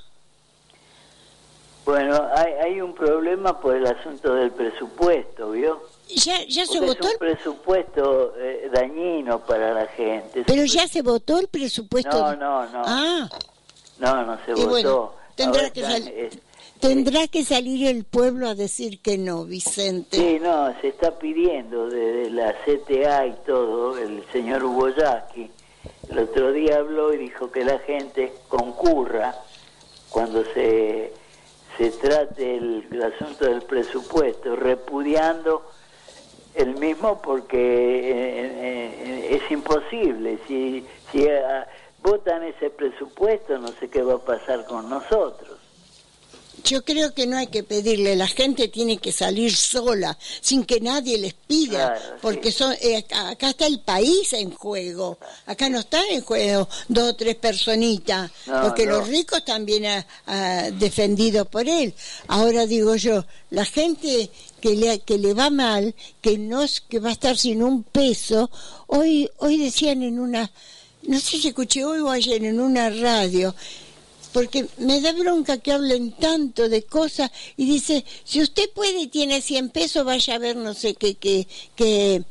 Bueno, hay, hay un problema por el asunto del presupuesto, ¿vio? Ya, ya se votó. Es un presupuesto eh, dañino para la gente. Pero ya se votó el presupuesto. No, no, no. Ah. No, no se votó. tendrá que salir. Tendrá que salir el pueblo a decir que no, Vicente. Sí, no, se está pidiendo desde la CTA y todo, el señor Hugo El otro día habló y dijo que la gente concurra cuando se, se trate el, asunto del presupuesto, repudiando el mismo porque eh, eh, es imposible. Si, si ah, votan ese presupuesto, no sé qué va a pasar con nosotros. Yo creo que no hay que pedirle, la gente tiene que salir sola, sin que nadie les pida, Claro, porque sí. son, eh, acá está el país en juego, acá no está en juego dos o tres personitas, No, porque no. los ricos también han ah, defendido por él. Ahora digo yo, la gente que le, que le va mal, que no es, que va a estar sin un peso, hoy, hoy decían en una, no sé si escuché hoy o ayer en una radio, porque me da bronca que hablen tanto de cosas y dice, si usted puede y tiene 100 pesos, vaya a ver no sé qué, qué,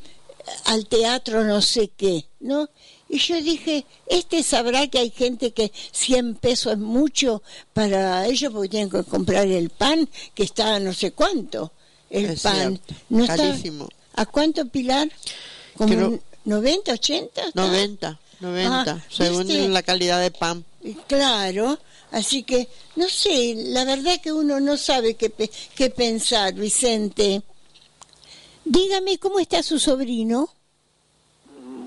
al teatro no sé qué, ¿no? Y yo dije, este sabrá que hay gente que 100 pesos es mucho para ellos porque tienen que comprar el pan que está a no sé cuánto, el Es pan. cierto, No está, carísimo. ¿A cuánto, Pilar? ¿Como Creo- un 90, 80? está? 90, 90, Ah, según ¿viste? la calidad de pan. Claro, así que no sé, la verdad que uno no sabe qué, qué pensar, Vicente. Dígame cómo está su sobrino.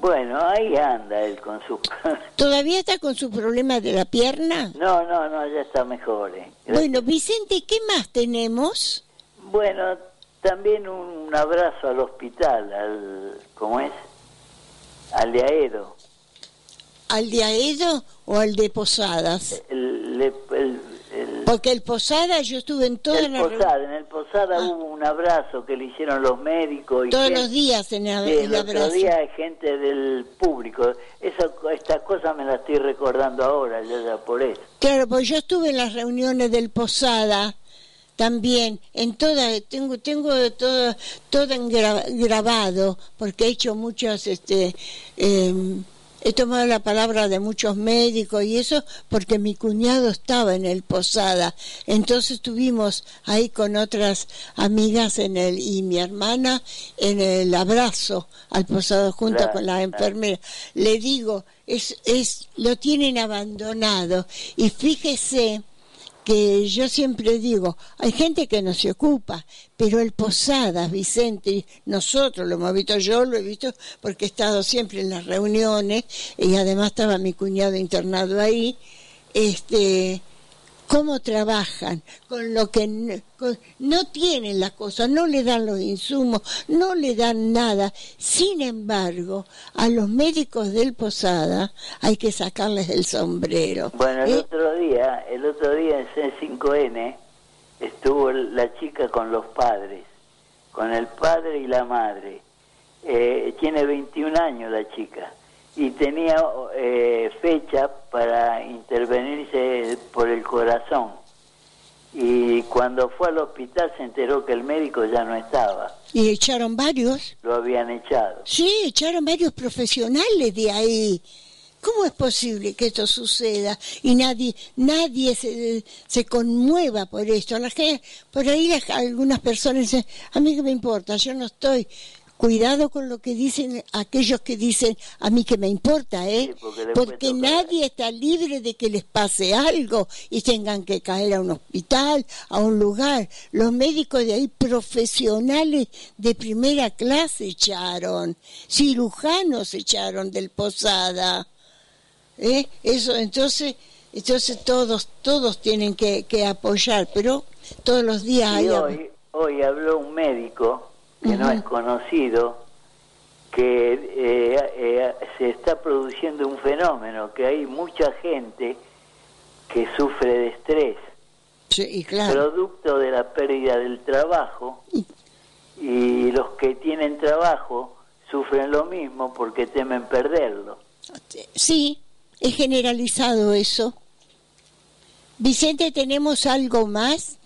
Bueno, ahí anda él con su... *laughs* ¿Todavía está con su problema de la pierna? no, no, no, ya está mejor. eh. Bueno, Vicente, ¿qué más tenemos? Bueno, también un abrazo al hospital, al... ¿Cómo es? Al de Aedo. ¿Al de Aedo o al de Posadas? El, el, el- el- Porque el Posada, yo estuve en todas el las reu- Posada, en el Posada Ah. hubo un abrazo que le hicieron los médicos y todos gente- los días en el, el el otro abrazo. día gente del público. Esa, estas cosas me las estoy recordando ahora, ya, ya por eso. Claro, pues yo estuve en las reuniones del Posada también, en todas, tengo, tengo todo, todo en gra- grabado, porque he hecho muchas, este, eh, he tomado la palabra de muchos médicos y eso, porque mi cuñado estaba en el Posada, entonces estuvimos ahí con otras amigas en el, y mi hermana en el abrazo al Posada junto Claro, con la claro. enfermera. Le digo, es, es, lo tienen abandonado y fíjese que yo siempre digo, hay gente que no se ocupa, pero el Posadas, Vicente, nosotros lo hemos visto, yo lo he visto porque he estado siempre en las reuniones y además estaba mi cuñado internado ahí, este cómo trabajan, con lo que con- no tienen las cosas, no le dan los insumos, no le dan nada. Sin embargo, a los médicos del Posada hay que sacarles el sombrero. Bueno, el ¿eh? otro día, el otro día en C5N estuvo la chica con los padres, con el padre y la madre. Eh, tiene 21 años la chica y tenía eh, fecha para intervenirse por el corazón. Y cuando fue al hospital se enteró que el médico ya no estaba, Y echaron varios. lo habían echado. Sí, echaron varios profesionales de ahí. ¿Cómo es posible que esto suceda y nadie nadie se, se conmueva por esto? La gente, por ahí las- algunas personas dicen, a mí que me importa, yo no estoy. Cuidado con lo que dicen aquellos que dicen, a mí que me importa, ¿eh? Sí, porque nadie está libre de que les pase algo y tengan que caer a un hospital, a un lugar. Los médicos de ahí, profesionales de primera clase, echaron. Cirujanos echaron del Posada. ¿Eh? Eso, entonces, entonces todos, todos tienen que, que apoyar, pero todos los días hay... Hoy, hoy habló un médico que no es conocido que eh, eh, se está produciendo un fenómeno, que hay mucha gente que sufre de estrés, Sí, y claro. producto de la pérdida del trabajo, y los que tienen trabajo sufren lo mismo porque temen perderlo. Sí, es generalizado eso. Vicente, ¿tenemos algo más?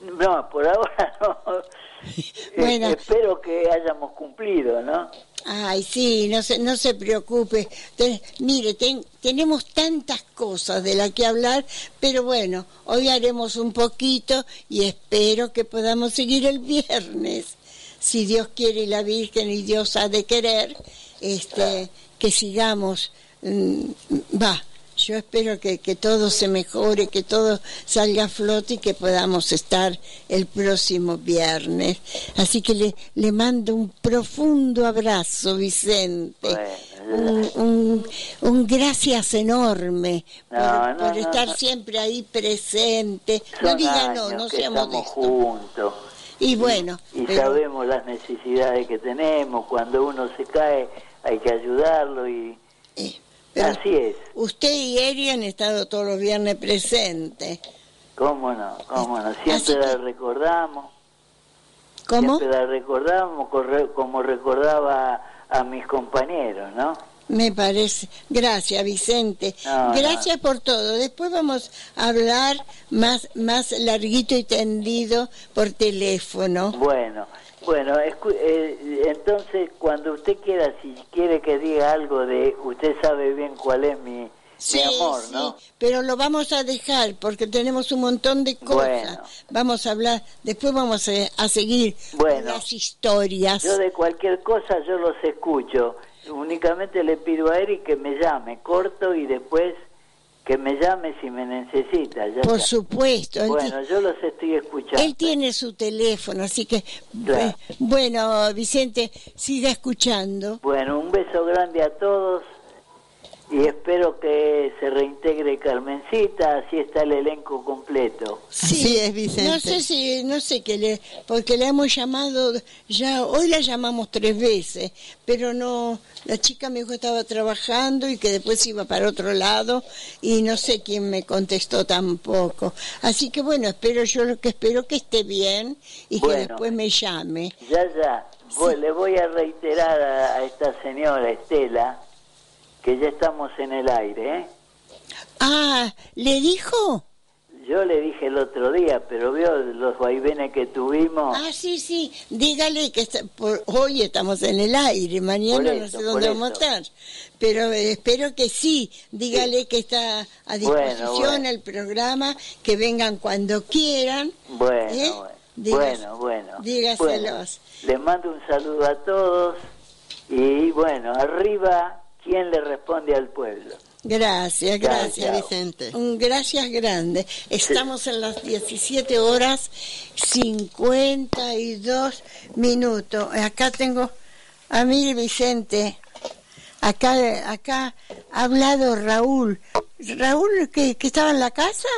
No, por ahora *laughs* no. *laughs* Bueno. Eh, espero que hayamos cumplido, ¿no? Ay, sí, no se, no se preocupe. Mire, ten- tenemos tantas cosas de las que hablar, pero bueno, hoy haremos un poquito y espero que podamos seguir el viernes. Si Dios quiere y la Virgen y Dios ha de querer, este, que sigamos. mm, Va, yo espero que, que todo se mejore, que todo salga a flote y que podamos estar el próximo viernes. Así que le, le mando un profundo abrazo, Vicente. Bueno, un, un, gracias enorme por, No, no, por no, estar no. siempre ahí presente. no diga no, no seamos modestos. juntos. Y bueno, Y pero- sabemos las necesidades que tenemos. Cuando uno se cae hay que ayudarlo y pero así es. usted y Eri han estado todos los viernes presentes. ¿Cómo no? ¿Cómo no? Siempre la recordamos. ¿Cómo? Siempre la recordamos como recordaba a mis compañeros, ¿no? Me parece. Gracias, Vicente. No, Gracias por todo. Después vamos a hablar más, más larguito y tendido por teléfono. Bueno, bueno, escu- eh, entonces cuando usted quiera, si quiere que diga algo de, usted sabe bien cuál es mi, Sí, mi amor, sí, ¿no? pero lo vamos a dejar porque tenemos un montón de cosas. Bueno. Vamos a hablar, después vamos a, a seguir con las historias. Yo de cualquier cosa yo los escucho. Únicamente le pido a Eric que me llame, corto y después que me llame si me necesita. ya Por está. supuesto. Bueno, yo los estoy escuchando. Él tiene su teléfono, así que Claro. eh, bueno, Vicente, siga escuchando. Bueno, un beso grande a todos y espero que se reintegre Carmencita, así está el elenco completo. Así es, Vicente. No sé si, no sé qué le, porque le hemos llamado, ya, hoy la llamamos tres veces, pero no, la chica me dijo que estaba trabajando y que después iba para otro lado y no sé quién me contestó tampoco. Así que bueno, espero yo lo que espero que esté bien y que después me llame. Ya, ya, voy- le voy a reiterar a, a esta señora Estela que ya estamos en el aire, ¿eh? Ah, ¿le dijo? Yo le dije el otro día, pero vio los vaivenes que tuvimos. Ah, sí, sí, dígale que está- por- hoy estamos en el aire, mañana no sé dónde vamos a estar, pero eh, espero que sí, dígale que está a disposición bueno. el programa, que vengan cuando quieran. Bueno, ¿eh? bueno, bueno, bueno. dígaselos. Bueno, les mando un saludo a todos y bueno, arriba, ¿quién le responde al pueblo? Gracias, gracias. chao. Vicente. Un gracias grande. Estamos en las 17 horas 52 minutos. Acá tengo a mí, Vicente. Acá, acá ha hablado Raúl. ¿Raúl que, que estaba en la casa?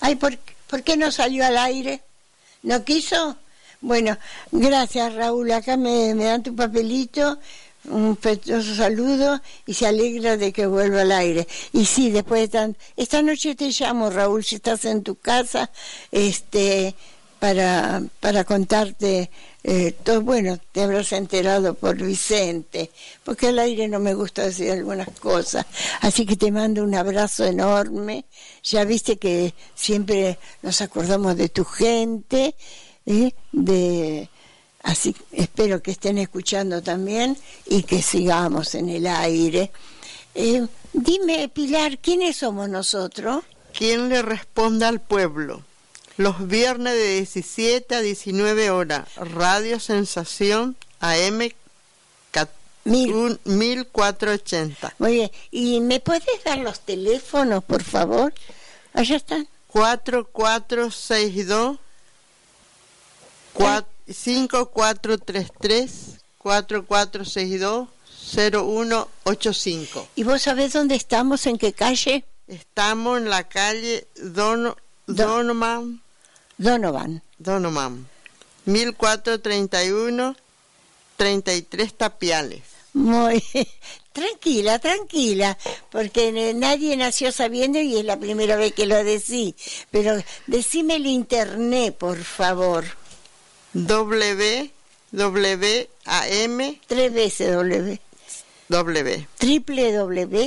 Ay, ¿por, ¿por qué no salió al aire? ¿No quiso? Bueno, gracias Raúl. Acá me, me dan tu papelito, un afectuoso saludo y se alegra de que vuelva al aire. Y sí, después de tan... Esta noche te llamo, Raúl, si estás en tu casa, este para, para contarte eh, todo. Bueno, te habrás enterado por Vicente, porque al aire no me gusta decir algunas cosas. Así que te mando un abrazo enorme. Ya viste que siempre nos acordamos de tu gente, ¿eh? de así espero que estén escuchando también y que sigamos en el aire. Eh, dime, Pilar, ¿quiénes somos nosotros? ¿Quién le responde al pueblo? Los viernes de 17 a 19 horas, Radio Sensación AM Mil. un- 1480. Muy bien. ¿Y me puedes dar los teléfonos, por favor? Allá están. 4462 cua- 5433 4462 0185. ¿Y vos sabés dónde estamos? ¿En qué calle? Estamos en la calle Don, Do- Donoman, Donovan. Donoman, 1431, 33 tapiales. Muy *laughs* tranquila, tranquila, porque nadie nació sabiendo y es la primera vez que lo decí. Pero decime el internet, por favor. W, W, A, M, Tres veces W. W. Triple W.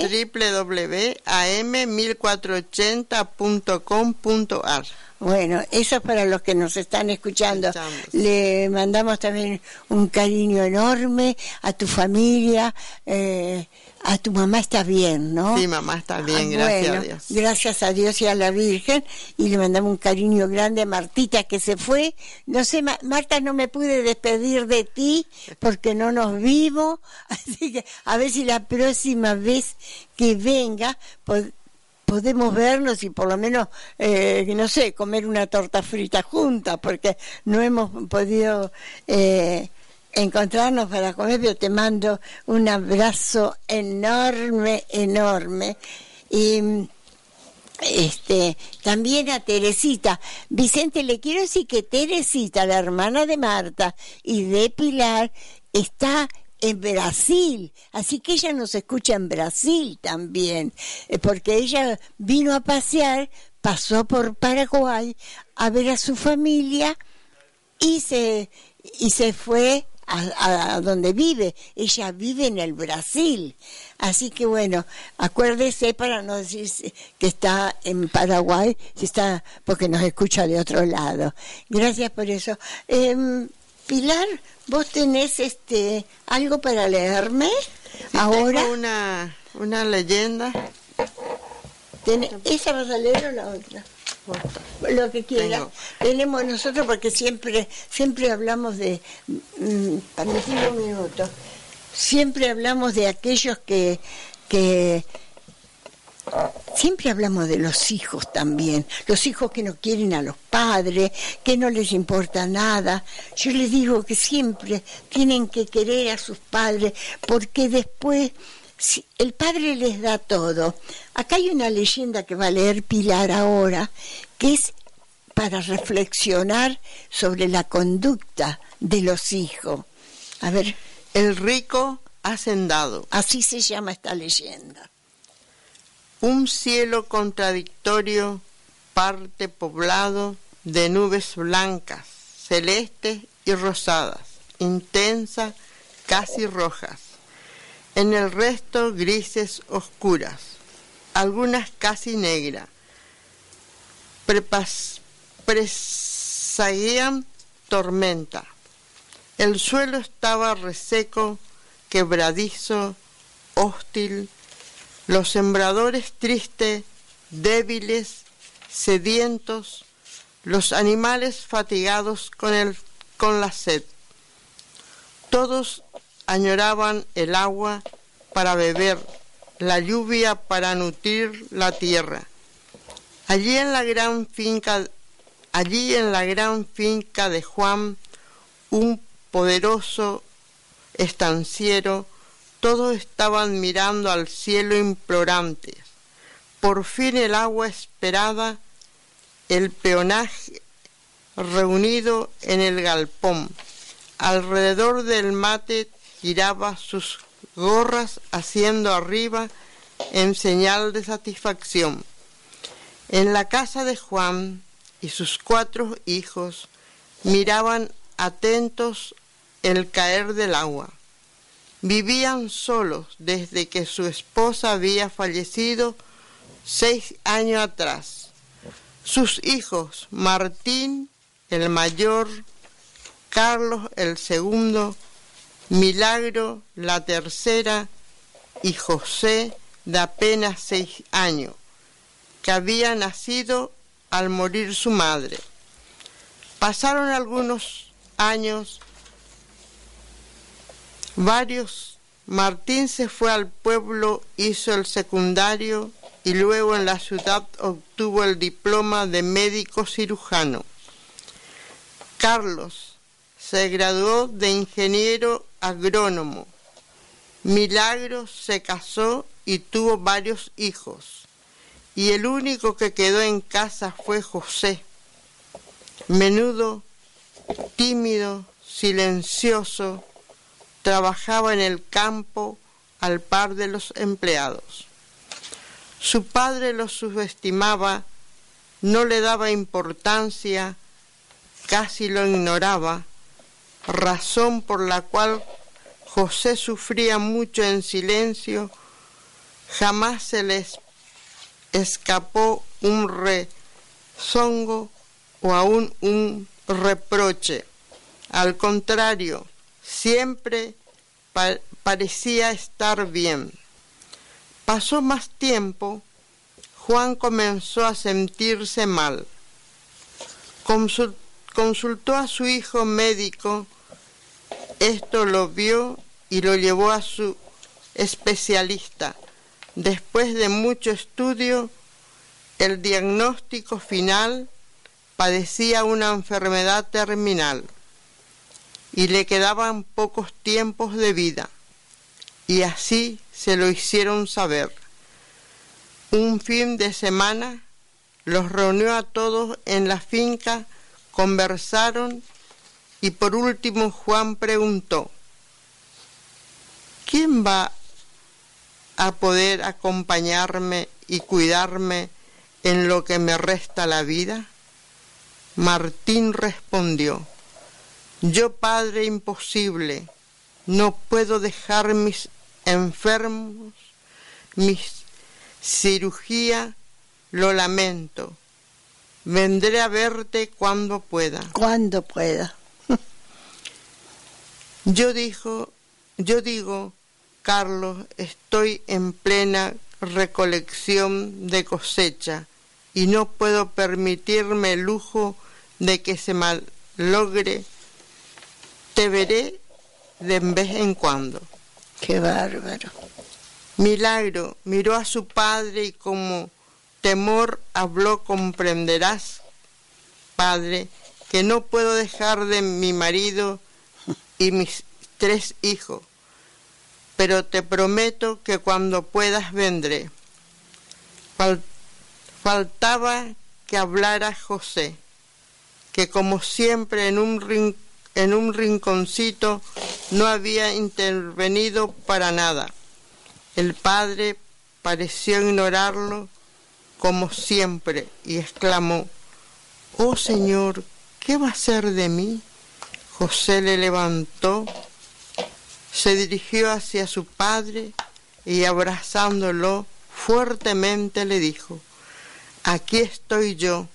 www.am1480.com.ar Bueno, eso es para los que nos están escuchando. Le mandamos también un cariño enorme a tu familia. eh, a tu mamá está bien, ¿no? Sí, mamá está bien, Ah, gracias bueno, a Dios. Gracias a Dios y a la Virgen. Y le mandamos un cariño grande a Martita que se fue. No sé, Ma- Marta, no me pude despedir de ti porque no nos vimos. *laughs* Así que a ver si la próxima vez que venga po- podemos vernos y por lo menos, eh, no sé, comer una torta frita juntas porque no hemos podido... eh, encontrarnos para comer, pero te mando un abrazo enorme, enorme. Y este, también a Teresita. Vicente, le quiero decir que Teresita, la hermana de Marta y de Pilar, está en Brasil, así que ella nos escucha en Brasil también, eh, porque ella vino a pasear, pasó por Paraguay a ver a su familia y se, y se fue a, donde vive. Ella vive en el Brasil. Así que bueno, acuérdese para no decir que está en Paraguay, si está porque nos escucha de otro lado. Gracias por eso. Em, Pilar, ¿vos tenés este algo para leerme ahora? una, una leyenda. ¿Esa vas a leer o la otra? lo que quiera. Tenemos nosotros porque siempre siempre hablamos de mm, un minuto. Siempre hablamos de aquellos que que Siempre hablamos de los hijos también, los hijos que no quieren a los padres, que no les importa nada. Yo les digo que siempre tienen que querer a sus padres porque después el padre les da todo. Acá hay una leyenda que va a leer Pilar ahora, que es para reflexionar sobre la conducta de los hijos. A ver. El rico hacendado. Así se llama esta leyenda. Un cielo contradictorio parte poblado de nubes blancas, celestes y rosadas, intensas, casi rojas en el resto grises oscuras, algunas casi negras. Presaguían tormenta. El suelo estaba reseco, quebradizo, hostil, los sembradores tristes, débiles, sedientos, los animales fatigados con, el, con la sed. Todos añoraban el agua para beber, la lluvia para nutrir la tierra. Allí en la gran finca, allí en la gran finca de Juan, un poderoso estanciero, todos estaban mirando al cielo implorantes. Por fin el agua esperada, el peonaje reunido en el galpón. Alrededor del mate giraba sus gorras haciendo arriba en señal de satisfacción. En la casa de Juan y sus cuatro hijos miraban atentos el caer del agua. Vivían solos desde que su esposa había fallecido seis años atrás. Sus hijos, Martín, el mayor, Carlos, el segundo, Milagro, la tercera, y José, de apenas seis años, que había nacido al morir su madre. Pasaron algunos años, varios, Martín se fue al pueblo, hizo el secundario y luego en la ciudad obtuvo el diploma de médico cirujano. Carlos se graduó de ingeniero agrónomo. Milagro se casó y tuvo varios hijos, y el único que quedó en casa fue José. Menudo, tímido, silencioso, trabajaba en el campo al par de los empleados. Su padre lo subestimaba, no le daba importancia, casi lo ignoraba, razón por la cual José sufría mucho en silencio, jamás se les escapó un rezongo o aún un reproche. Al contrario, siempre parecía estar bien. Pasó más tiempo, Juan comenzó a sentirse mal. consultó a su hijo médico esto lo vio y lo llevó a su especialista. Después de mucho estudio, el diagnóstico final padecía una enfermedad terminal. y le quedaban pocos tiempos de vida, y así se lo hicieron saber. Un fin de semana los reunió a todos en la finca, conversaron y por último Juan preguntó, ¿quién va a poder acompañarme y cuidarme en lo que me resta la vida? Martín respondió, yo padre imposible, no puedo dejar mis enfermos, mis cirugía, lo lamento. Vendré a verte cuando pueda. Cuando pueda. Yo dijo, yo digo, Carlos, estoy en plena recolección de cosecha y no puedo permitirme el lujo de que se malogre. Te veré de vez en cuando. Qué bárbaro. Milagro miró a su padre y como temor habló, comprenderás, padre, que no puedo dejar de mi marido y mis tres hijos pero te prometo que cuando puedas vendré. faltaba que hablara José, que como siempre en un, en un rinconcito no había intervenido para nada. El padre pareció ignorarlo como siempre y exclamó, Oh Señor, ¿qué va a ser de mí? José le levantó se dirigió hacia su padre y abrazándolo fuertemente le dijo, aquí estoy yo,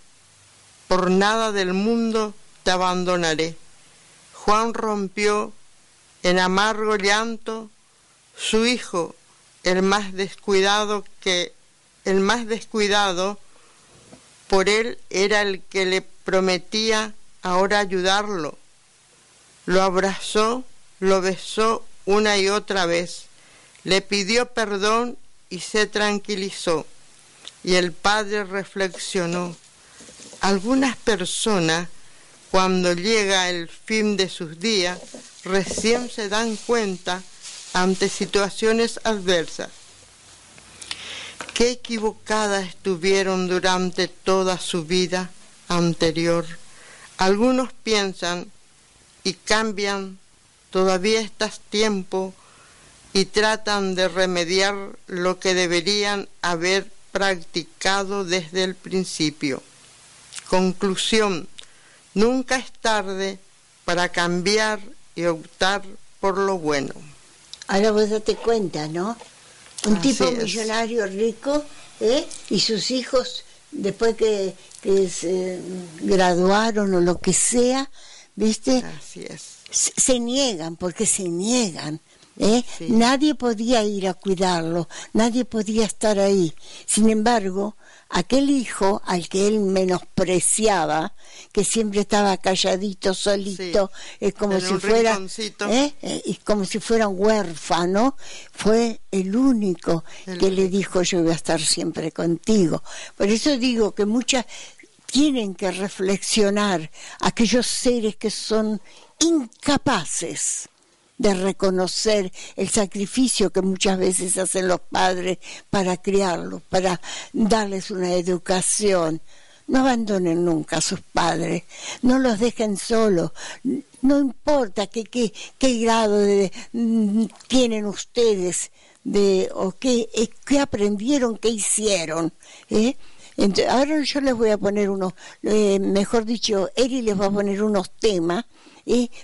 por nada del mundo te abandonaré. Juan rompió en amargo llanto, su hijo, el más descuidado que el más descuidado por él era el que le prometía ahora ayudarlo. Lo abrazó, lo besó una y otra vez. Le pidió perdón y se tranquilizó. Y el padre reflexionó. Algunas personas, cuando llega el fin de sus días, recién se dan cuenta ante situaciones adversas. Qué equivocadas estuvieron durante toda su vida anterior. Algunos piensan y cambian todavía estás tiempo y tratan de remediar lo que deberían haber practicado desde el principio. Conclusión, nunca es tarde para cambiar y optar por lo bueno. Ahora vos date cuenta, ¿no? Un tipo millonario rico ¿eh? y sus hijos, después que, que se graduaron o lo que sea, ¿viste? Así es se niegan, porque se niegan. ¿eh? Nadie podía ir a cuidarlo, nadie podía estar ahí. Sin embargo, aquel hijo al que él menospreciaba, que siempre estaba calladito, solito, es como si fuera, ¿eh? Eh, como si fuera un huérfano, fue el único que le dijo yo voy a estar siempre contigo. Por eso digo que muchas tienen que reflexionar aquellos seres que son incapaces de reconocer el sacrificio que muchas veces hacen los padres para criarlos, para darles una educación. No abandonen nunca a sus padres, no los dejen solos, no importa qué, grado de, mm, tienen ustedes de, o qué, eh, qué aprendieron, qué hicieron. ¿eh? Ahora yo les voy a poner unos, eh, mejor dicho, Eri les va a poner unos temas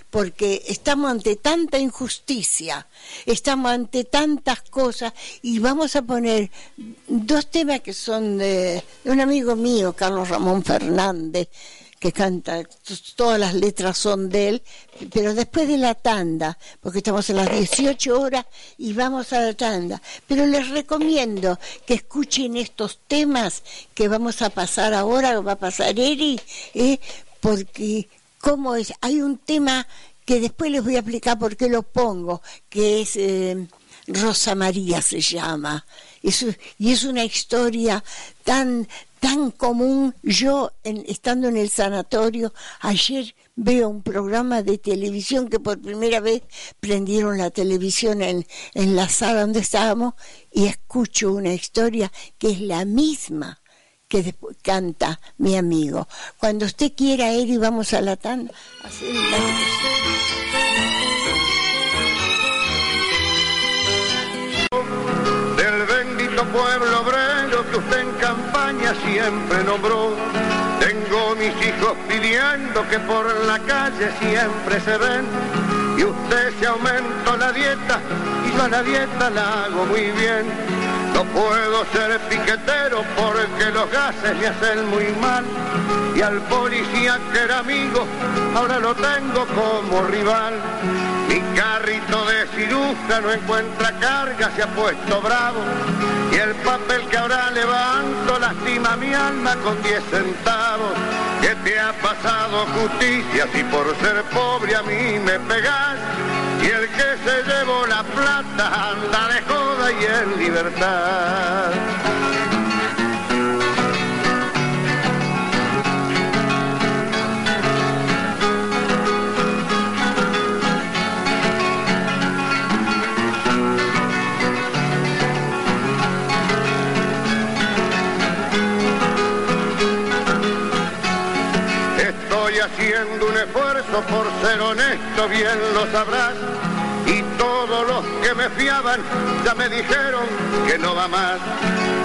porque estamos ante tanta injusticia, estamos ante tantas cosas y vamos a poner dos temas que son de, un amigo mío, Carlos Ramón Fernández, que canta, todas las letras son de él, pero después de la tanda, porque estamos en las 18 horas y vamos a la tanda. Pero les recomiendo que escuchen estos temas que vamos a pasar ahora, va a pasar Eri, ¿eh? porque cómo es. Hay un tema que después les voy a explicar por qué lo pongo, que es eh, Rosa María se llama. y es una historia tan, tan común. Yo, estando en el sanatorio, ayer veo un programa de televisión que por primera vez prendieron la televisión en, en la sala donde estábamos y escucho una historia que es la misma que canta mi amigo. Cuando usted quiera ir y vamos a la tanda, Del siempre nombró. Tengo mis hijos pidiendo que por la calle siempre se ven. Y usted se aumentó la dieta y yo a la dieta la hago muy bien no puedo ser piquetero porque los gases me hacen muy mal. Y al policía que era amigo, ahora lo tengo como rival. Carrito de ciruja no encuentra carga, se ha puesto bravo. Y el papel que ahora levanto lastima mi alma con 10 centavos. ¿Qué te ha pasado justicia si por ser pobre a mí me pegas? Y el que se llevó la plata anda de joda y en libertad. Por ser honesto, bien lo sabrás y todos los que me fiaban ya me dijeron que no va más.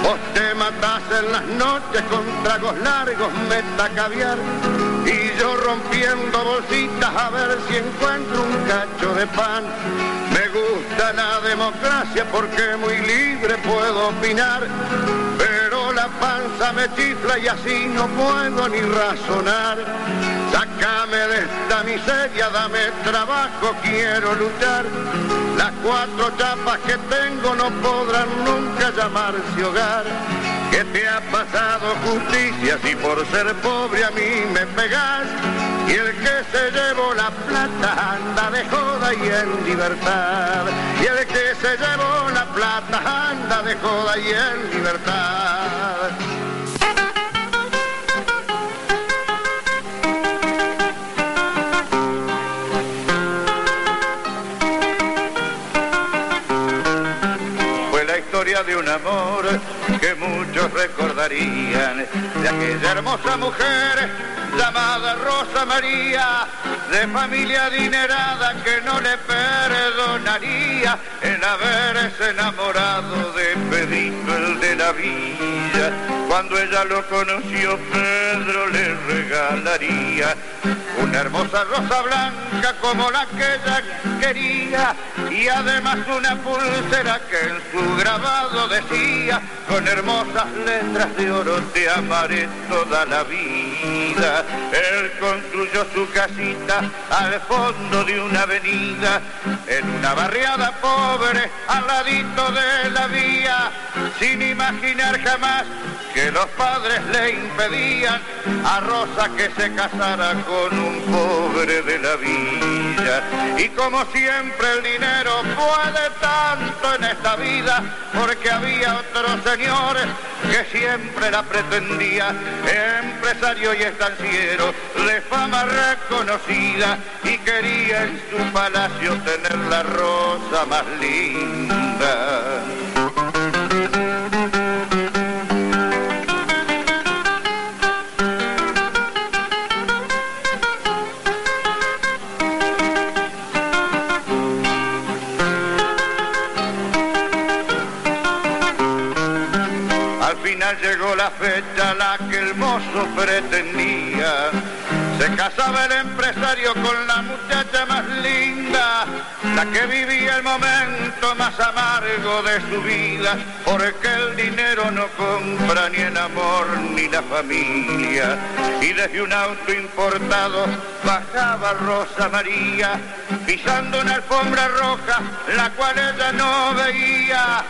Vos te matás en las noches con tragos largos, meta caviar. Y yo rompiendo bolsitas a ver si encuentro un cacho de pan. Me gusta la democracia porque muy libre puedo opinar. Pero la panza me chifla y así no puedo ni razonar. Sácame de esta miseria, dame trabajo, quiero luchar. Las cuatro chapas que tengo no podrán nunca llamarse hogar. ¿Qué te ha pasado justicia si por ser pobre a mí me pegas? Y el que se llevó la plata anda de joda y en libertad. Y el que se llevó la plata anda de joda y en libertad. Amor que muchos recordarían, de aquella hermosa mujer llamada Rosa María, de familia adinerada que no le perdonaría el haberse enamorado de Pedrito el de la villa. Cuando ella lo conoció, Pedro le regalaría una hermosa rosa blanca como la que ella quería y además una pulsera que en su grabado decía con hermosas letras de oro te amaré toda la vida. Él construyó su casita al fondo de una avenida en una barriada pobre al ladito de la vía sin imaginar jamás que los padres le impedían a Rosa que se casara con un pobre de la villa. Y como siempre el dinero puede tanto en esta vida, porque había otros señores que siempre la pretendía, empresario y estanciero de fama reconocida, y quería en su palacio tener la rosa más linda. La fecha la que el mozo pretendía. Se casaba el empresario con la muchacha más linda, la que vivía el momento más amargo de su vida, porque el dinero no compra ni el amor ni la familia. Y desde un auto importado bajaba Rosa María, pisando una alfombra roja, la cual ella no veía,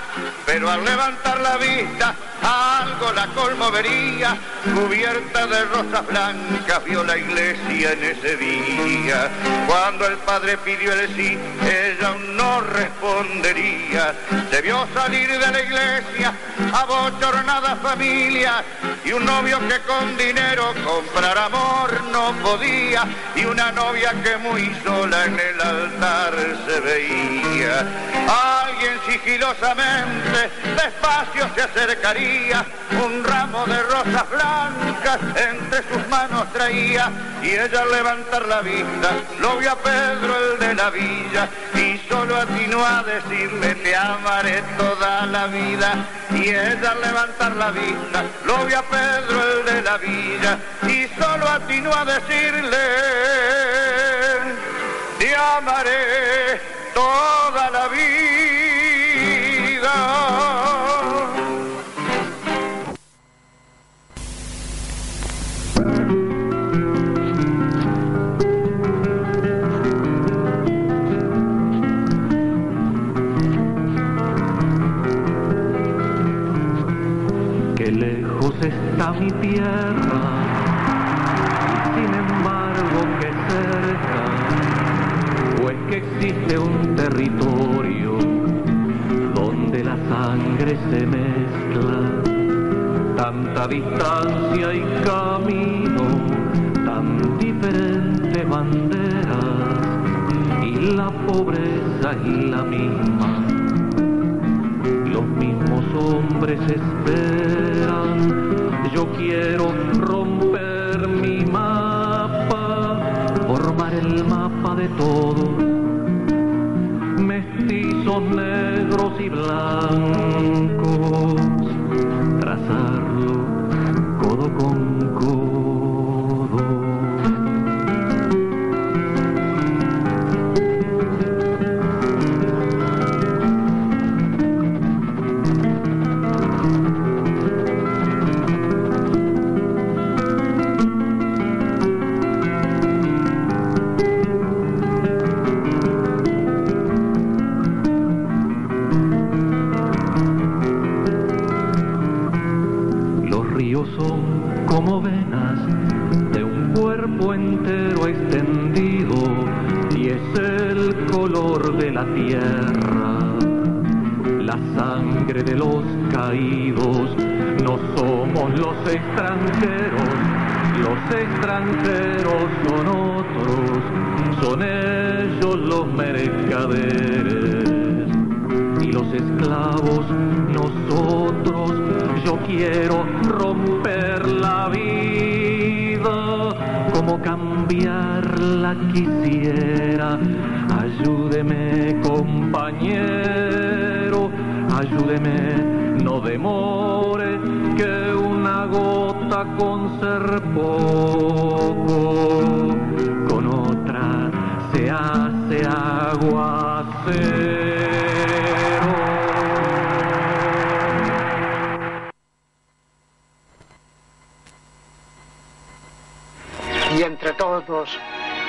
pero al levantar la vista algo la conmovería, cubierta de rosas blancas, vio la iglesia en ese día. Cuando el padre pidió el sí, ella no respondería. Se vio salir de la iglesia, abochornada familia, y un novio que con dinero comprar amor no podía, y una novia que muy sola en el altar se veía. Alguien sigilosamente, despacio se acercaría, un ramo de rosas blancas entre sus manos traía, y ella levantar la vista, lo vio a Pedro el de la villa, y solo atinó a decirle te amaré toda la vida, y ella al levantar la vista, lo vio a Pedro el de la villa, y solo atinó a decirle te amaré toda la vida. Mi tierra, sin embargo que cerca, pues que existe un territorio donde la sangre se mezcla, tanta distancia y camino, tan diferentes banderas, y la pobreza es la misma los mismos hombres esperan. Yo quiero romper mi mapa, formar el mapa de todos, mestizos negros y blancos, trazarlo codo con codo. Cuerpo entero extendido y es el color de la tierra, la sangre de los caídos. No somos los extranjeros, los extranjeros son otros, son ellos los mercaderes y los esclavos nosotros. Yo quiero romper la vida, como cambiarla quisiera. Ayúdeme compañero, ayúdeme, no demore, que una gota con ser poco, con otra se hace aguacero. Todos,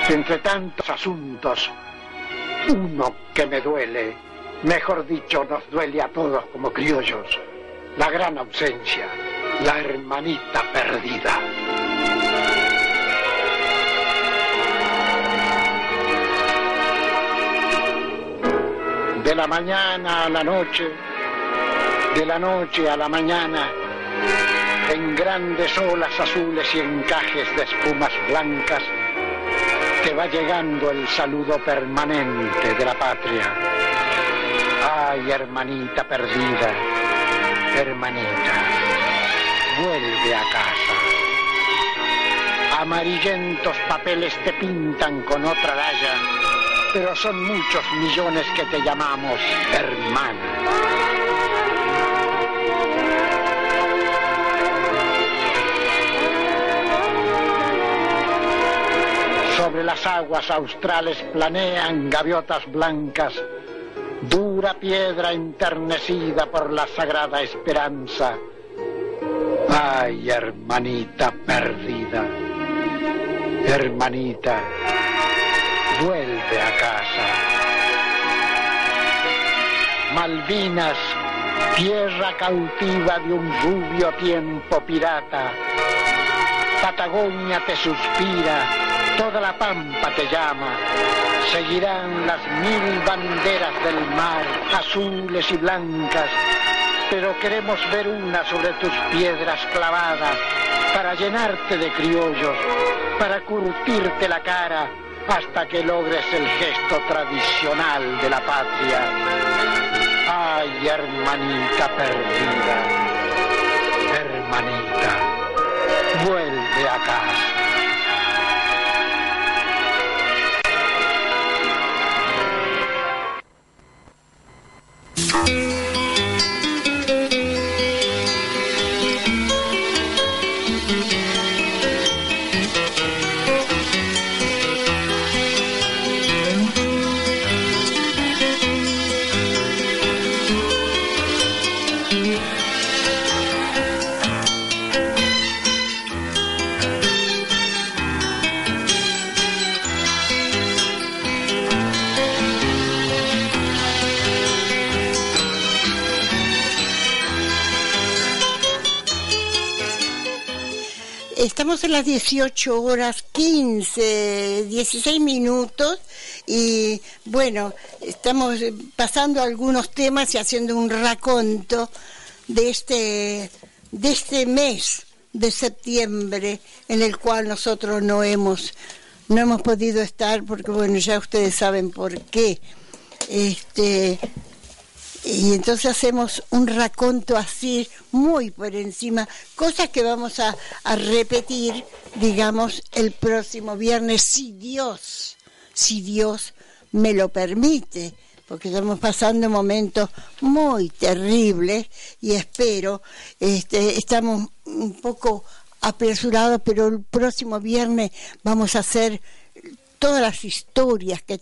entre tantos asuntos, uno que me duele, mejor dicho, nos duele a todos como criollos, la gran ausencia, la hermanita perdida. De la mañana a la noche, de la noche a la mañana, en grandes olas azules y encajes de espumas blancas, te va llegando el saludo permanente de la patria. Ay, hermanita perdida, hermanita, vuelve a casa. Amarillentos papeles te pintan con otra raya, pero son muchos millones que te llamamos hermana. Las aguas australes planean gaviotas blancas, dura piedra enternecida por la sagrada esperanza. Ay, hermanita perdida, hermanita, vuelve a casa. Malvinas tierra cautiva de un rubio tiempo pirata. Patagonia te suspira, toda la pampa te llama. Seguirán las mil banderas del mar, azules y blancas, pero queremos ver una sobre tus piedras clavadas para llenarte de criollos, para curtirte la cara hasta que logres el gesto tradicional de la patria. Ay, hermanita perdida, hermanita, vuelve a casa. Música Estamos en las 18 horas 15, 16 minutos y bueno, estamos pasando algunos temas y haciendo un raconto de este, de este mes de septiembre en el cual nosotros no hemos, no hemos podido estar porque bueno, ya ustedes saben por qué. Este, y entonces hacemos un raconto así, muy por encima, cosas que vamos a, a, repetir, digamos, el próximo viernes, si Dios, si Dios me lo permite, porque estamos pasando momentos muy terribles y espero, este, estamos un poco apresurados, pero el próximo viernes vamos a hacer todas las historias que,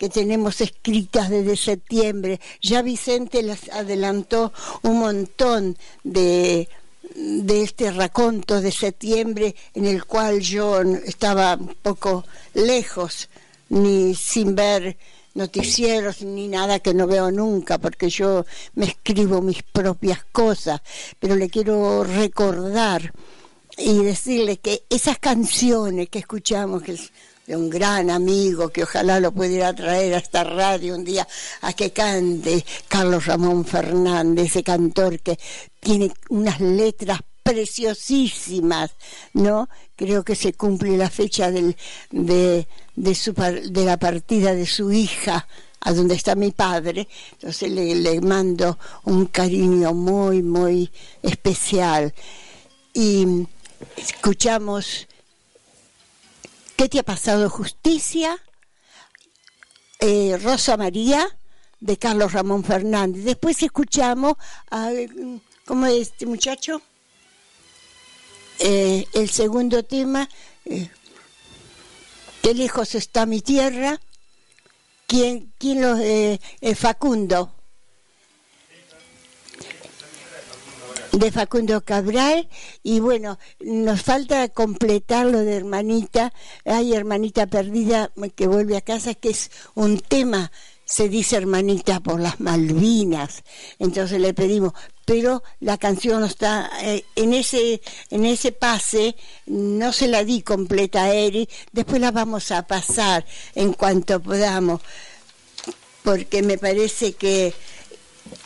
que, tenemos escritas desde septiembre. Ya Vicente las adelantó un montón de, de este raconto de septiembre en el cual yo estaba un poco lejos, ni sin ver noticieros ni nada que no veo nunca, porque yo me escribo mis propias cosas, pero le quiero recordar y decirle que esas canciones que escuchamos, que de un gran amigo que ojalá lo pudiera traer a esta radio un día a que cante Carlos Ramón Fernández, ese cantor que tiene unas letras preciosísimas, ¿no? Creo que se cumple la fecha de, de, su, de la partida de su hija, a donde está mi padre, entonces le, le mando un cariño muy, muy especial. Y escuchamos ¿Qué te ha pasado justicia? Eh, Rosa María de Carlos Ramón Fernández. Después escuchamos a, ¿cómo es este muchacho? Eh, el segundo tema, eh, ¿qué lejos está mi tierra? ¿Quién, quién lo, Facundo? De Facundo Cabral. Y bueno, nos falta completar lo de hermanita, hay hermanita perdida que vuelve a casa, que es un tema, se dice hermanita por las Malvinas, entonces le pedimos, pero la canción no está eh, en ese en ese pase no se la di completa a Eri, después la vamos a pasar en cuanto podamos, porque me parece que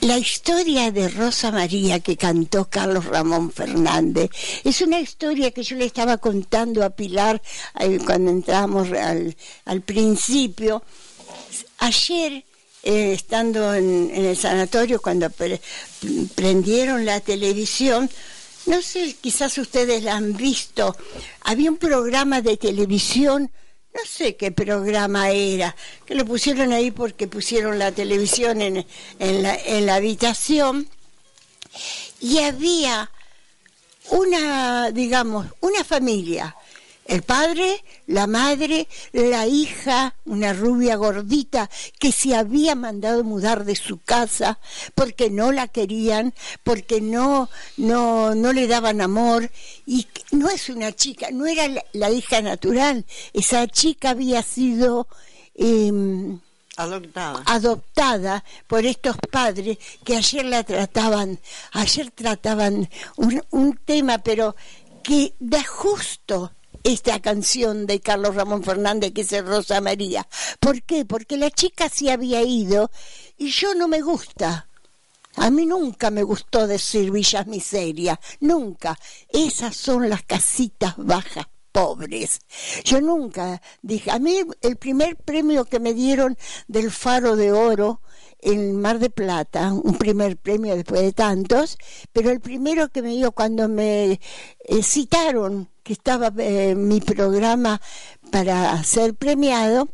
la historia de Rosa María que cantó Carlos Ramón Fernández es una historia que yo le estaba contando a Pilar eh, cuando entramos al, principio. Ayer, eh, estando en, en, el sanatorio, cuando pre prendieron la televisión, no sé, quizás ustedes la han visto, había un programa de televisión no sé qué programa era, que lo pusieron ahí porque pusieron la televisión en, en, la, en la habitación. Y había una, digamos, una familia el padre, la madre, la hija, una rubia gordita que se había mandado mudar de su casa porque no la querían, porque no, no, no le daban amor. Y no es una chica, no era la, la hija natural. Esa chica había sido eh, Adoptada. adoptada por estos padres que ayer la trataban, ayer trataban un, un tema, pero que da justo esta canción de Carlos Ramón Fernández que es Rosa María. ¿Por qué? Porque la chica se había ido y yo no me gusta. A mí nunca me gustó decir Villas Miseria, nunca. Esas son las casitas bajas pobres. Yo nunca dije, a mí el primer premio que me dieron del Faro de Oro en Mar de Plata, un primer premio después de tantos, pero el primero que me dio cuando me eh, citaron que estaba eh, mi programa para ser premiado,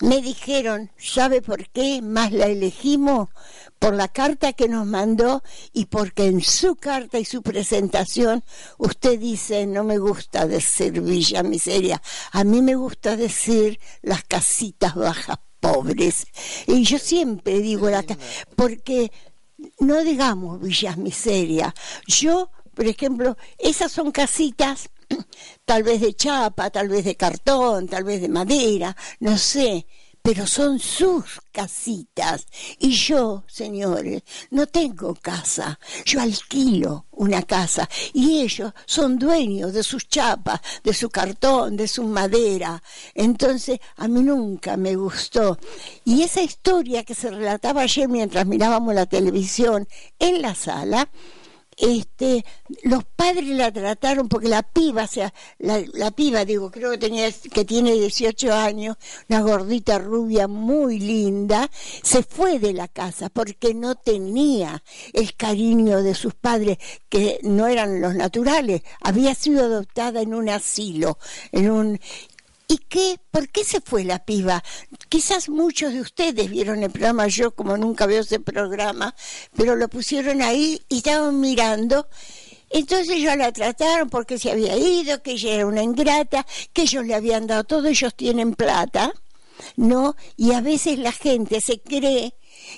me dijeron, ¿sabe por qué más la elegimos? Por la carta que nos mandó y porque en su carta y su presentación usted dice, no me gusta decir Villa Miseria, a mí me gusta decir las casitas bajas pobres. Y yo siempre digo, la porque no digamos Villas Miseria, yo, por ejemplo, esas son casitas *clears throat* tal vez de chapa, tal vez de cartón, tal vez de madera, no sé, pero son sus casitas. Y yo, señores, no tengo casa, yo alquilo una casa y ellos son dueños de sus chapas, de su cartón, de su madera. Entonces, a mí nunca me gustó. Y esa historia que se relataba ayer mientras mirábamos la televisión en la sala, este, los padres la trataron porque la piba, o sea, la, la piba, digo, creo que tenía, que tiene 18 años, una gordita rubia muy linda, se fue de la casa porque no tenía el cariño de sus padres, que no eran los naturales, había sido adoptada en un asilo, en un, ¿Y qué? ¿Por qué se fue la piba? Quizás muchos de ustedes vieron el programa, yo como nunca veo ese programa, pero lo pusieron ahí y estaban mirando. Entonces ellos la trataron porque se había ido, que ella era una ingrata, que ellos le habían dado todo, ellos tienen plata, ¿no? Y a veces la gente se cree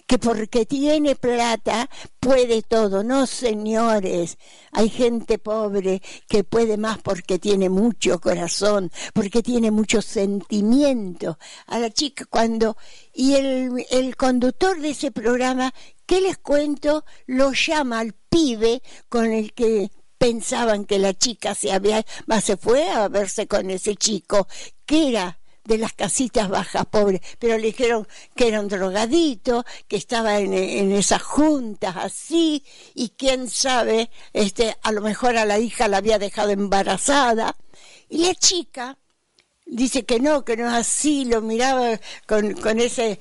que porque tiene plata puede todo. No, señores, hay gente pobre que puede más porque tiene mucho corazón, porque tiene mucho sentimiento. A la chica cuando... Y el, el conductor de ese programa, ¿qué les cuento? Lo llama al pibe con el que pensaban que la chica se había... se fue a verse con ese chico, que era de las casitas bajas pobres, pero le dijeron que era un drogadito, que estaba en, en, esas juntas así, y quién sabe, este, a lo mejor a la hija la había dejado embarazada, y la chica dice que no, que no es así, lo miraba con, con ese,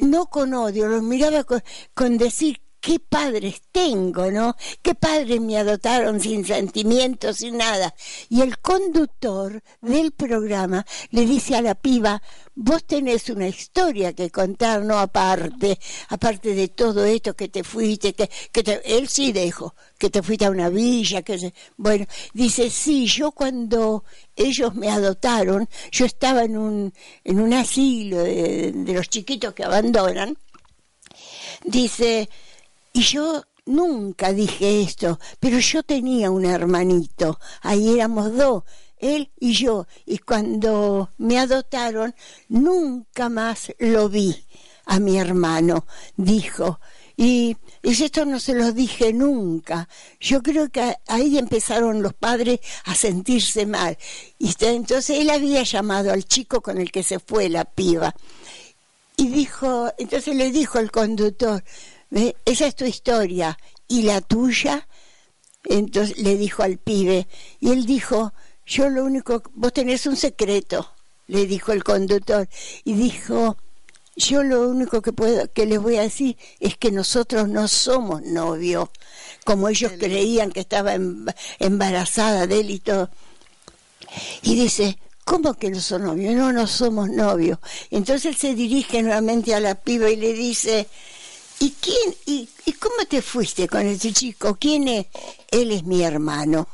no con odio, lo miraba con, con decir qué padres tengo, ¿no? Qué padres me adoptaron sin sentimientos, sin nada. Y el conductor del programa le dice a la piba, vos tenés una historia que contar, no aparte, aparte de todo esto que te fuiste, que, que te, él sí dejó, que te fuiste a una villa, que bueno, dice, sí, yo cuando ellos me adoptaron, yo estaba en un, en un asilo de, de los chiquitos que abandonan, dice, y yo nunca dije esto, pero yo tenía un hermanito, ahí éramos dos, él y yo, y cuando me adoptaron, nunca más lo vi a mi hermano, dijo. Y, esto no se lo dije nunca. Yo creo que ahí empezaron los padres a sentirse mal. Y entonces él había llamado al chico con el que se fue la piba. Y dijo, entonces le dijo el conductor, esa es tu historia. Y la tuya entonces le dijo al pibe y él dijo yo lo único vos tenés un secreto le dijo el conductor y dijo yo lo único que puedo que les voy a decir es que nosotros no somos novios como ellos creían que estaba embarazada de él y todo. Y dice ¿Cómo que no son novios? No, no somos novios. Entonces él se dirige nuevamente a la piba y le dice, ¿Y quién y, y, cómo te fuiste con ese chico? ¿Quién es? Él es mi hermano,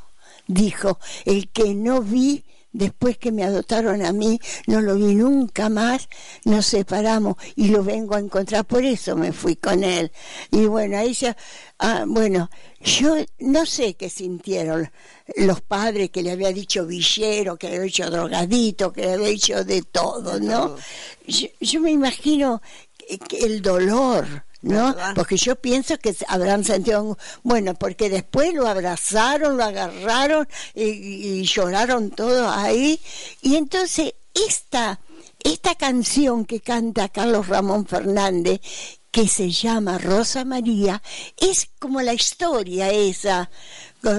dijo, el que no vi después que me adoptaron a mí, no lo vi nunca más, nos separamos y lo vengo a encontrar, por eso me fui con él. Y bueno, ahí ya, ah, bueno, yo no sé qué sintieron los padres que le había dicho villero, que le había dicho drogadito, que le había dicho de todo, ¿no? Yo, yo me imagino el dolor, ¿no? Porque yo pienso que habrán sentido, bueno, porque después lo abrazaron, lo agarraron y, y lloraron todos ahí. Y entonces esta, esta canción que canta Carlos Ramón Fernández, que se llama Rosa María, es como la historia esa.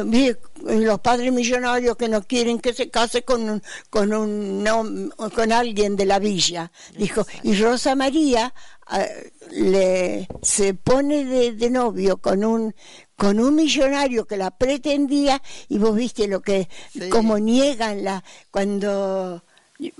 Vi- Los padres millonarios que no quieren que se case con un, con un nom- con alguien de la villa, dijo. Y Rosa María ah, le se pone de, de novio con un con un millonario que la pretendía y vos viste lo que Sí. como niegan la cuando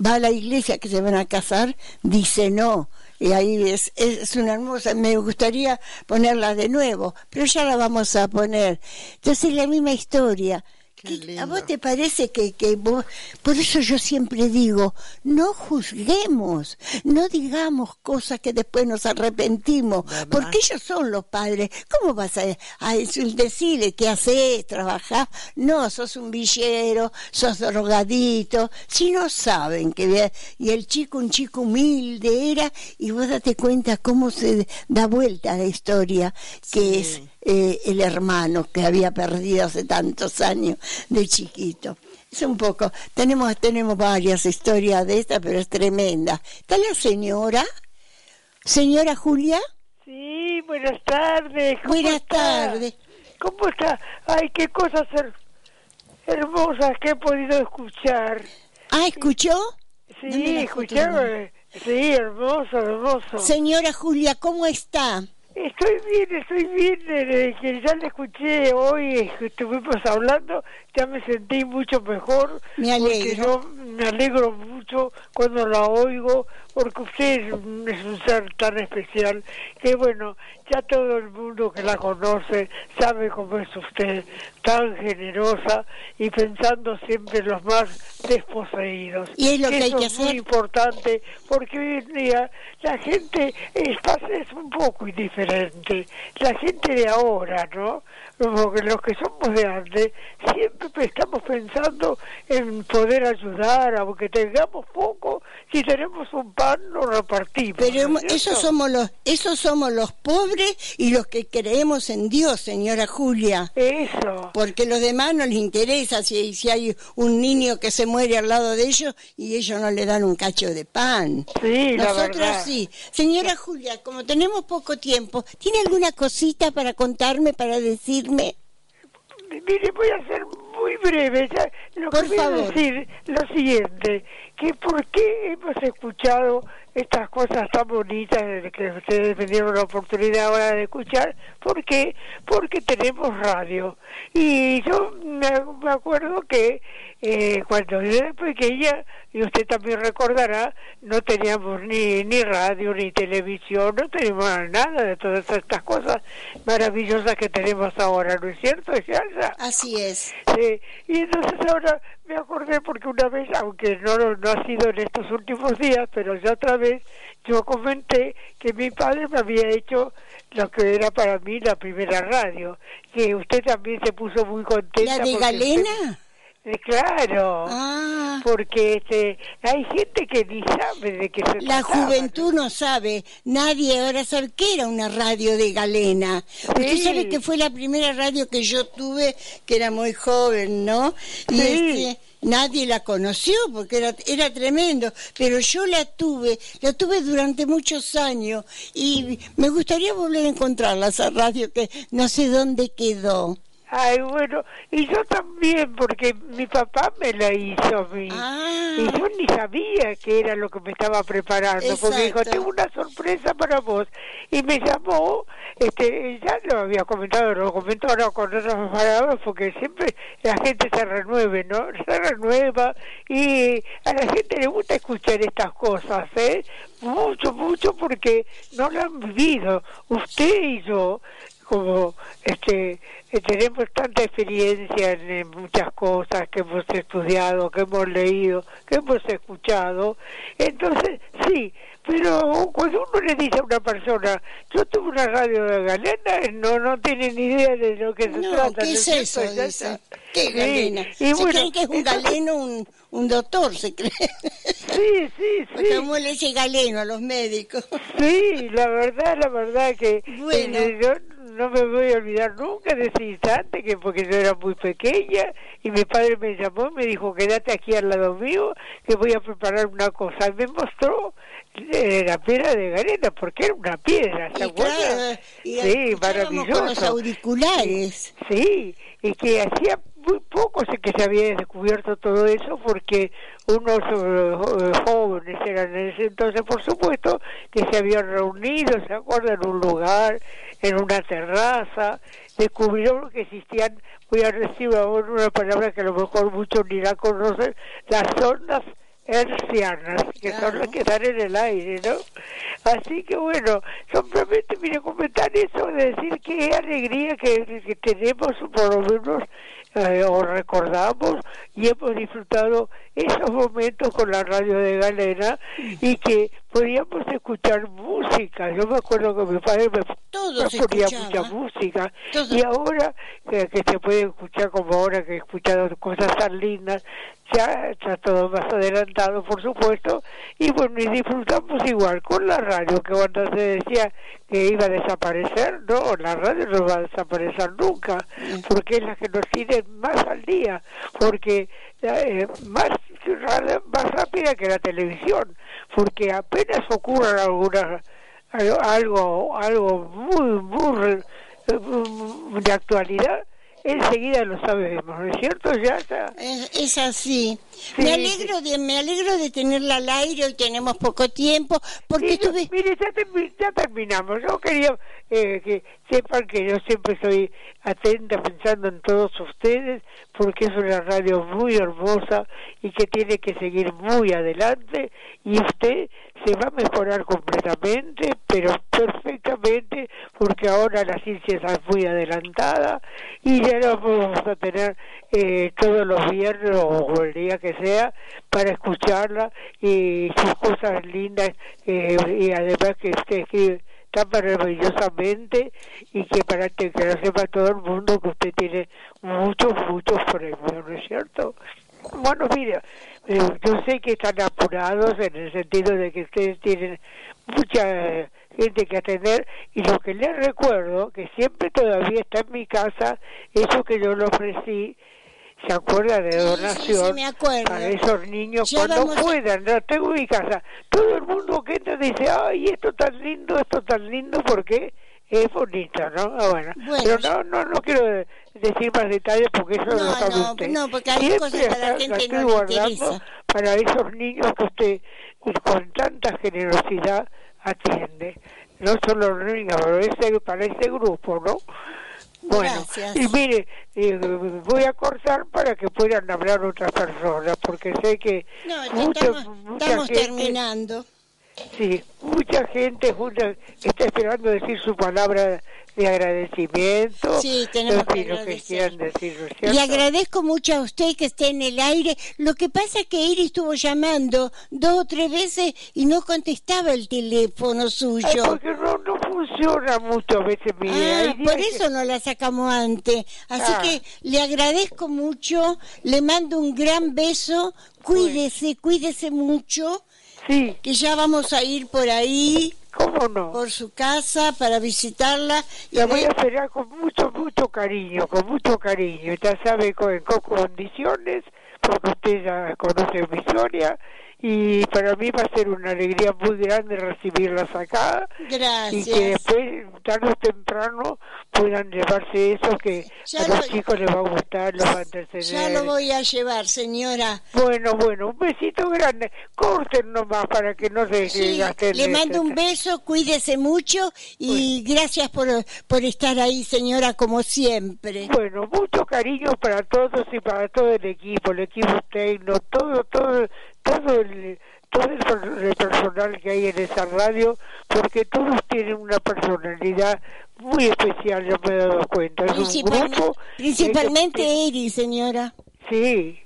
va a la iglesia que se van a casar dice no y ahí es, es una hermosa me gustaría ponerla de nuevo pero ya la vamos a poner. Entonces la misma historia Qué ¿Qué- ¿A vos te parece que, que vos, por eso yo siempre digo, no juzguemos, no digamos cosas que después nos arrepentimos, ¿Verdad? porque ellos son los padres. ¿Cómo vas a, a decirle qué haces, trabajar? No, sos un villero, sos drogadito, si no saben que y el chico un chico humilde era y vos date cuenta cómo se da vuelta la historia que Sí. es eh, el hermano que había perdido hace tantos años de chiquito. Es un poco, tenemos, tenemos varias historias de esta, pero es tremenda. ¿Está la señora? Señora Julia, Sí, buenas tardes. ¿Cómo buenas tardes. ¿Cómo está? Ay, qué cosas her- hermosas que he podido escuchar. Ah, ¿escuchó? Sí, de Sí, hermoso, hermoso. Señora Julia, ¿cómo está? Estoy bien, estoy bien. Desde que ya le escuché hoy, estuvimos hablando, ya me sentí mucho mejor. Me alegro. Porque yo me alegro mucho cuando la oigo, porque usted es un, es un ser tan especial que, bueno, ya todo el mundo que la conoce sabe cómo es usted, tan generosa y pensando siempre en los más desposeídos. Y es lo que hay Eso es muy importante porque hoy en día la gente es, es un poco indiferente. La gente de ahora, ¿no? Porque los que somos de antes siempre estamos pensando en poder ayudar, aunque tengamos poco, si tenemos un pan lo repartimos. Pero ¿no es esos somos los, esos somos los pobres y los que creemos en Dios, señora Julia. Eso. Porque los demás no les interesa si, si hay un niño que se muere al lado de ellos y ellos no le dan un cacho de pan. Sí, la Nosotros verdad. sí. Señora Julia, como tenemos poco tiempo, ¿tiene alguna cosita para contarme, para decirme? Mire, voy a ser muy breve. Ya, lo Por que voy a decir lo siguiente, que por qué hemos escuchado estas cosas tan bonitas que ustedes me dieron la oportunidad ahora de escuchar, ¿por qué? Porque tenemos radio. Y yo me, me acuerdo que eh, cuando yo era pequeña, y usted también recordará, no teníamos ni, ni radio, ni televisión, no teníamos nada de todas estas cosas maravillosas que tenemos ahora, ¿no es cierto? Así es. Sí, y entonces ahora me acordé porque una vez, aunque no, no ha sido en estos últimos días, pero ya otra vez, yo comenté que mi padre me había hecho lo que era para mí la primera radio, que usted también se puso muy contenta. ¿La de Galena? usted- claro, Ah, porque este, hay gente que ni sabe de qué se la trataba, juventud no sabe, nadie ahora sabe qué era una radio de Galena. Usted sabe que fue la primera radio que yo tuve, que era muy joven, ¿no? Y Sí. este, nadie la conoció porque era, era tremendo, pero yo la tuve, la tuve durante muchos años y me gustaría volver a encontrarla, esa radio que no sé dónde quedó. Ay, bueno, y yo también, porque mi papá me la hizo a mí. Ah. Y yo ni sabía que era lo que me estaba preparando, porque dijo, tengo una sorpresa para vos. Y me llamó, este, ya lo había comentado, lo comento ahora con otras palabras, porque siempre la gente se renueve, ¿no? Se renueva y a la gente le gusta escuchar estas cosas, ¿eh? Mucho, mucho, porque no lo han vivido. Usted y yo como este tenemos tanta experiencia en, en muchas cosas que hemos estudiado, que hemos leído, que hemos escuchado, entonces sí, pero cuando uno le dice a una persona, yo tuve una radio de galena, no no tiene ni idea de lo que se No, trata. ¿qué ¿no es eso? Dice. ¿Qué Sí, galena? y ¿Se bueno, creen que es un entonces- galeno, un, un doctor, se cree? Sí, sí, *laughs* sí. ¿Cómo le dice galeno a los médicos? Sí, la verdad, la verdad que Bueno. eh, yo no me voy a olvidar nunca de ese instante que porque yo era muy pequeña y mi padre me llamó y me dijo quédate aquí al lado mío que voy a preparar una cosa y me mostró eh, la piedra de galena porque era una piedra, ¿se acuerdan? claro, sí, escuchábamos con los maravilloso. auriculares. Sí, y que hacía muy poco sé que se había descubierto todo eso porque unos eh, jóvenes eran en ese entonces, por supuesto, que se habían reunido, ¿se acuerdan? En un lugar, en una terraza, descubrieron que existían, voy a decir una palabra que a lo mejor muchos ni la conocen, las ondas hercianas, que son las que están en el aire, ¿no? Así que bueno, simplemente a comentar eso, de decir qué alegría que, que tenemos, por lo menos, eh, o recordamos y hemos disfrutado esos momentos con la radio de Galena y que podíamos escuchar música. Yo me acuerdo que mi padre me, ponía mucha música Todo. y ahora que, que se puede escuchar como ahora que he escuchado cosas tan lindas, ya está todo más adelantado, por supuesto, y bueno, y disfrutamos igual con la radio, que cuando se decía que iba a desaparecer, no, la radio no va a desaparecer nunca, porque es la que nos tiene más al día, porque eh, más, más rápida que la televisión, porque apenas ocurran algunas algo algo, algo muy, muy eh, de actualidad, enseguida lo sabemos, ¿no es cierto? Ya está. Es, es así. Sí, me alegro de me alegro de tenerla al aire. Hoy tenemos poco tiempo porque Sí, mire, ya, termi- ya terminamos. Yo quería eh, que sepan que yo siempre estoy atenta pensando en todos ustedes porque es una radio muy hermosa y que tiene que seguir muy adelante y usted se va a mejorar completamente, pero perfectamente porque ahora la ciencia está muy adelantada y ya lo vamos a tener eh, todos los viernes o el día que sea para escucharla y sus cosas lindas eh, y además que usted escribe tan maravillosamente y que para que, que lo sepa todo el mundo que usted tiene muchos, muchos premios, ¿no es cierto? Bueno, mira, eh, yo sé que están apurados en el sentido de que ustedes tienen mucha gente que atender y lo que les recuerdo, que siempre todavía está en mi casa, eso que yo le ofrecí, ¿se acuerda de sí, donación? sí, me acuerdo. Para esos niños Ya cuando vamos puedan, tengo en mi casa. Todo el mundo que entra dice, ay, esto tan lindo, esto tan lindo, porque es bonito, ¿no? Ah, bueno. Bueno. Pero no, no, no quiero decir más detalles porque eso No, lo sabe no, usted. no, porque hay Siempre cosas que a la gente no guardando interesa. para esos niños que usted con tanta generosidad atiende. No solo los niños, pero ese, para ese grupo, ¿no? Bueno, Gracias. y mire, eh, voy a cortar para que puedan hablar otras personas, porque sé que No, ya mucha- estamos, mucha estamos gente- terminando. Sí, mucha gente mucha- está esperando decir su palabra de agradecimiento. Sí, tenemos que lo que agradecer. quieran decir, ¿no es Le agradezco mucho a usted que esté en el aire. Lo que pasa es que Iris estuvo llamando dos o tres veces y no contestaba el teléfono Ay, suyo. porque no, no funciona mucho a veces, mire. Ah, por que- eso no la sacamos antes. Así Ah. que le agradezco mucho, le mando un gran beso, cuídese, cuídese mucho, Sí, que ya vamos a ir por ahí, cómo no. por su casa, para visitarla. Y La voy a esperar con mucho, mucho cariño, con mucho cariño. Ya sabe con, con condiciones, porque usted ya conoce mi historia. Y para mí va a ser una alegría muy grande recibirlas acá. Y que Gracias. después, tarde o temprano, puedan llevarse eso que Ya a los lo- chicos les va a gustar, los va a entretener. Ya lo voy a llevar, señora. Bueno, bueno, un besito grande. Corten nomás para que no se Sí, gasten le este- mando un beso, cuídese mucho y gracias por, por estar ahí, señora, como siempre. Bueno, mucho cariño para todos y para todo el equipo, el equipo técnico, todo, todo, todo el, todo el, per- el personal que hay en esa radio, porque todos tienen una personalidad muy especial, yo me he dado cuenta. Es un Principalmente, grupo. principalmente Eri, señora. Sí.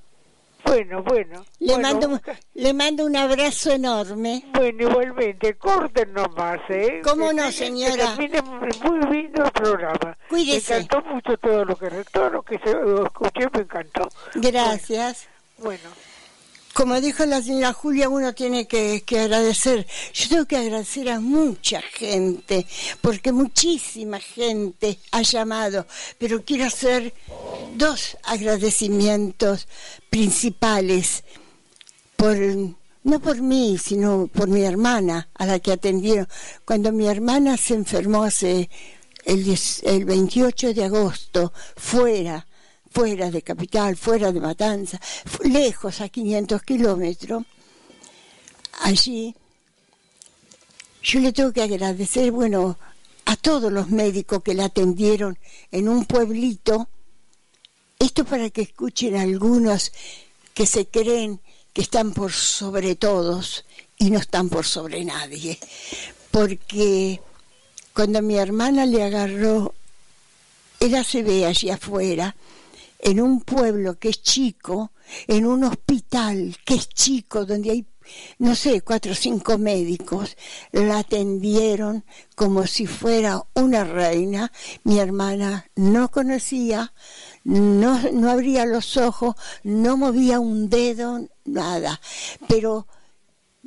Bueno, bueno. Le, Bueno, mando, un- le mando un abrazo enorme. Bueno, igualmente, corten nomás, ¿eh? ¿Cómo Que no, señora? Que termine muy lindo el programa. Cuídese. Me encantó mucho todo lo que todo lo que se, lo escuché, me encantó. Gracias. Bueno, Como dijo la señora Julia, uno tiene que, agradecer. Yo tengo que agradecer a mucha gente, porque muchísima gente ha llamado, pero quiero hacer dos agradecimientos principales por no por mí, sino por mi hermana, a la que atendieron. Cuando mi hermana se enfermó hace el, 10 el 28 de agosto, fuera, fuera de Capital, fuera de Matanza, lejos, a 500 kilómetros, allí yo le tengo que agradecer, bueno, a todos los médicos que la atendieron en un pueblito, esto para que escuchen algunos que se creen que están por sobre todos y no están por sobre nadie. Porque cuando mi hermana le agarró se ve allí afuera, en un pueblo que es chico, en un hospital que es chico, donde hay, no sé, cuatro o cinco médicos, la atendieron como si fuera una reina. Mi hermana no conocía, no, no abría los ojos, no movía un dedo, nada. Pero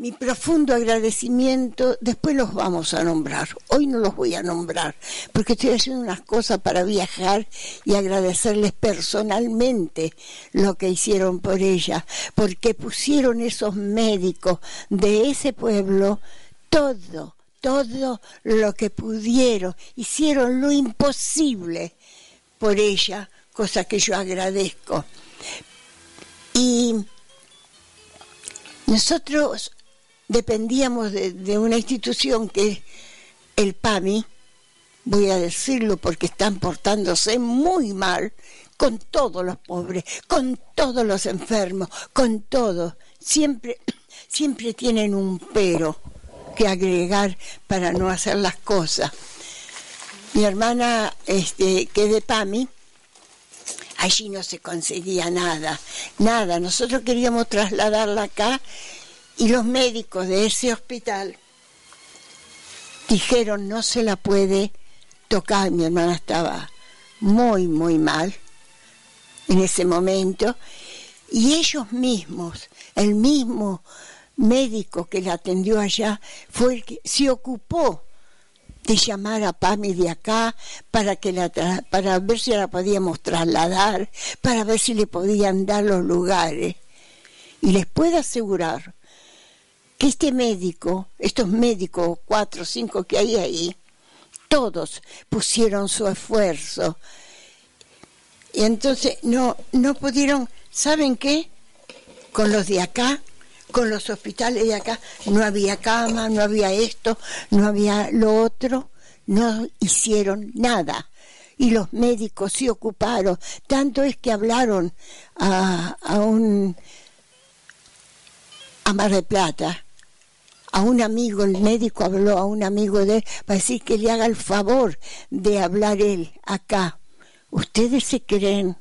mi profundo agradecimiento, después los vamos a nombrar, hoy no los voy a nombrar, porque estoy haciendo unas cosas para viajar y agradecerles personalmente lo que hicieron por ella, porque pusieron esos médicos de ese pueblo todo, todo lo que pudieron, hicieron lo imposible por ella, cosa que yo agradezco. Y nosotros dependíamos de, una institución que es el PAMI, voy a decirlo porque están portándose muy mal con todos los pobres, con todos los enfermos, con todo. Siempre, *clears throat* siempre tienen un pero que agregar para no hacer las cosas. Mi hermana, este, que es de PAMI, allí no se conseguía nada, nada. Nosotros queríamos trasladarla acá y los médicos de ese hospital dijeron no se la puede tocar. Mi hermana estaba muy, muy mal en ese momento y ellos mismos, el mismo médico que la atendió allá, fue el que se ocupó de llamar a PAMI de acá para que la para ver si la podíamos trasladar, para ver si le podían dar los lugares. Y les puedo asegurar que este médico, estos médicos, cuatro o cinco que hay ahí, todos pusieron su esfuerzo. Y entonces no, no pudieron, ¿saben qué? Con los de acá, con los hospitales de acá, no había cama, no había esto, no había lo otro, no hicieron nada. Y los médicos se ocuparon, tanto es que hablaron a, a un a Mar de Plata, a un amigo, el médico habló a un amigo de él para decir que le haga el favor de hablar él acá. ¿Ustedes se creen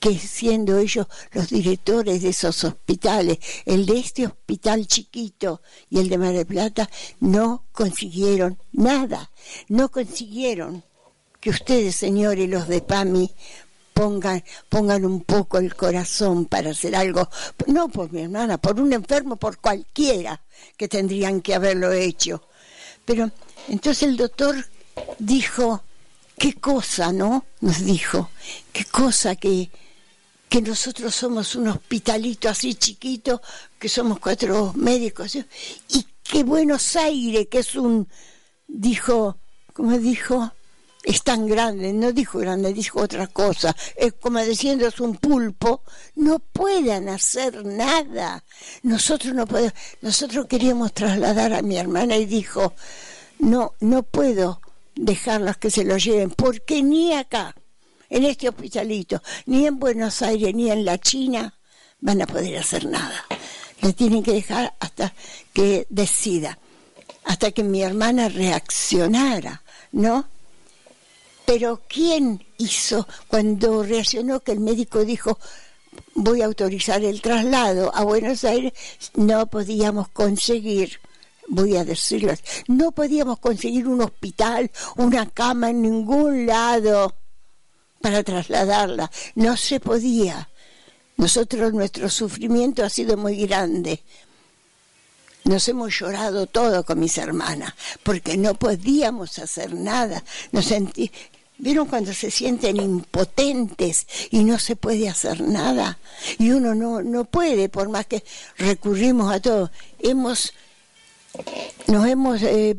que siendo ellos los directores de esos hospitales, el de este hospital chiquito y el de Mar del Plata, no consiguieron nada, no consiguieron que ustedes, señores, los de PAMI, pongan, pongan un poco el corazón para hacer algo, no por mi hermana, por un enfermo, por cualquiera que tendrían que haberlo hecho. Pero entonces el doctor dijo, qué cosa, ¿no? Nos dijo, qué cosa que, que nosotros somos un hospitalito así chiquito, que somos cuatro médicos, y que Buenos Aires, que es un, dijo, ¿cómo dijo? Es tan grande, no dijo grande, dijo otra cosa, es como diciendo es un pulpo, no puedan hacer nada. Nosotros no podemos, nosotros queríamos trasladar a mi hermana y dijo, no, no puedo dejarlas que se lo lleven, porque ni acá, en este hospitalito, ni en Buenos Aires, ni en la China, van a poder hacer nada. Le tienen que dejar hasta que decida, hasta que mi hermana reaccionara, ¿no? Pero ¿quién hizo cuando reaccionó que el médico dijo voy a autorizar el traslado a Buenos Aires? No podíamos conseguir voy a decirlo, no podíamos conseguir un hospital, una cama en ningún lado para trasladarla, no se podía. Nosotros, nuestro sufrimiento ha sido muy grande. Nos hemos llorado todo con mis hermanas, porque no podíamos hacer nada. Nos sentí, ¿Vieron cuando se sienten impotentes y no se puede hacer nada? Y uno no, no puede, por más que recurrimos a todo. Hemos nos hemos, eh,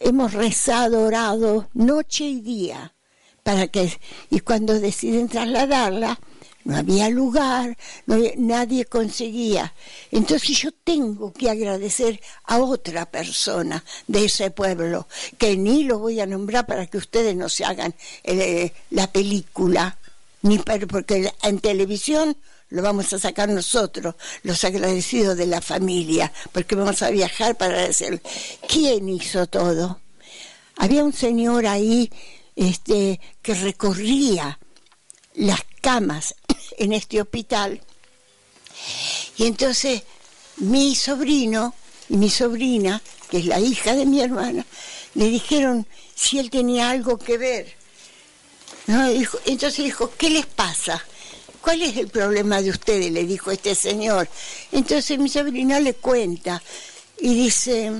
hemos rezado, orado noche y día para que, y cuando deciden trasladarla, no había lugar, nadie conseguía. Entonces yo tengo que agradecer a otra persona de ese pueblo, que ni lo voy a nombrar para que ustedes no se hagan eh, la película, ni porque en televisión lo vamos a sacar nosotros, los agradecidos de la familia, porque vamos a viajar para decir, ¿quién hizo todo? Había un señor ahí este, que recorría las camas en este hospital y entonces mi sobrino y mi sobrina, que es la hija de mi hermana, le dijeron si él tenía algo que ver. Entonces dijo, ¿qué les pasa? ¿cuál es el problema de ustedes? le dijo este señor. Entonces mi sobrina le cuenta y dice,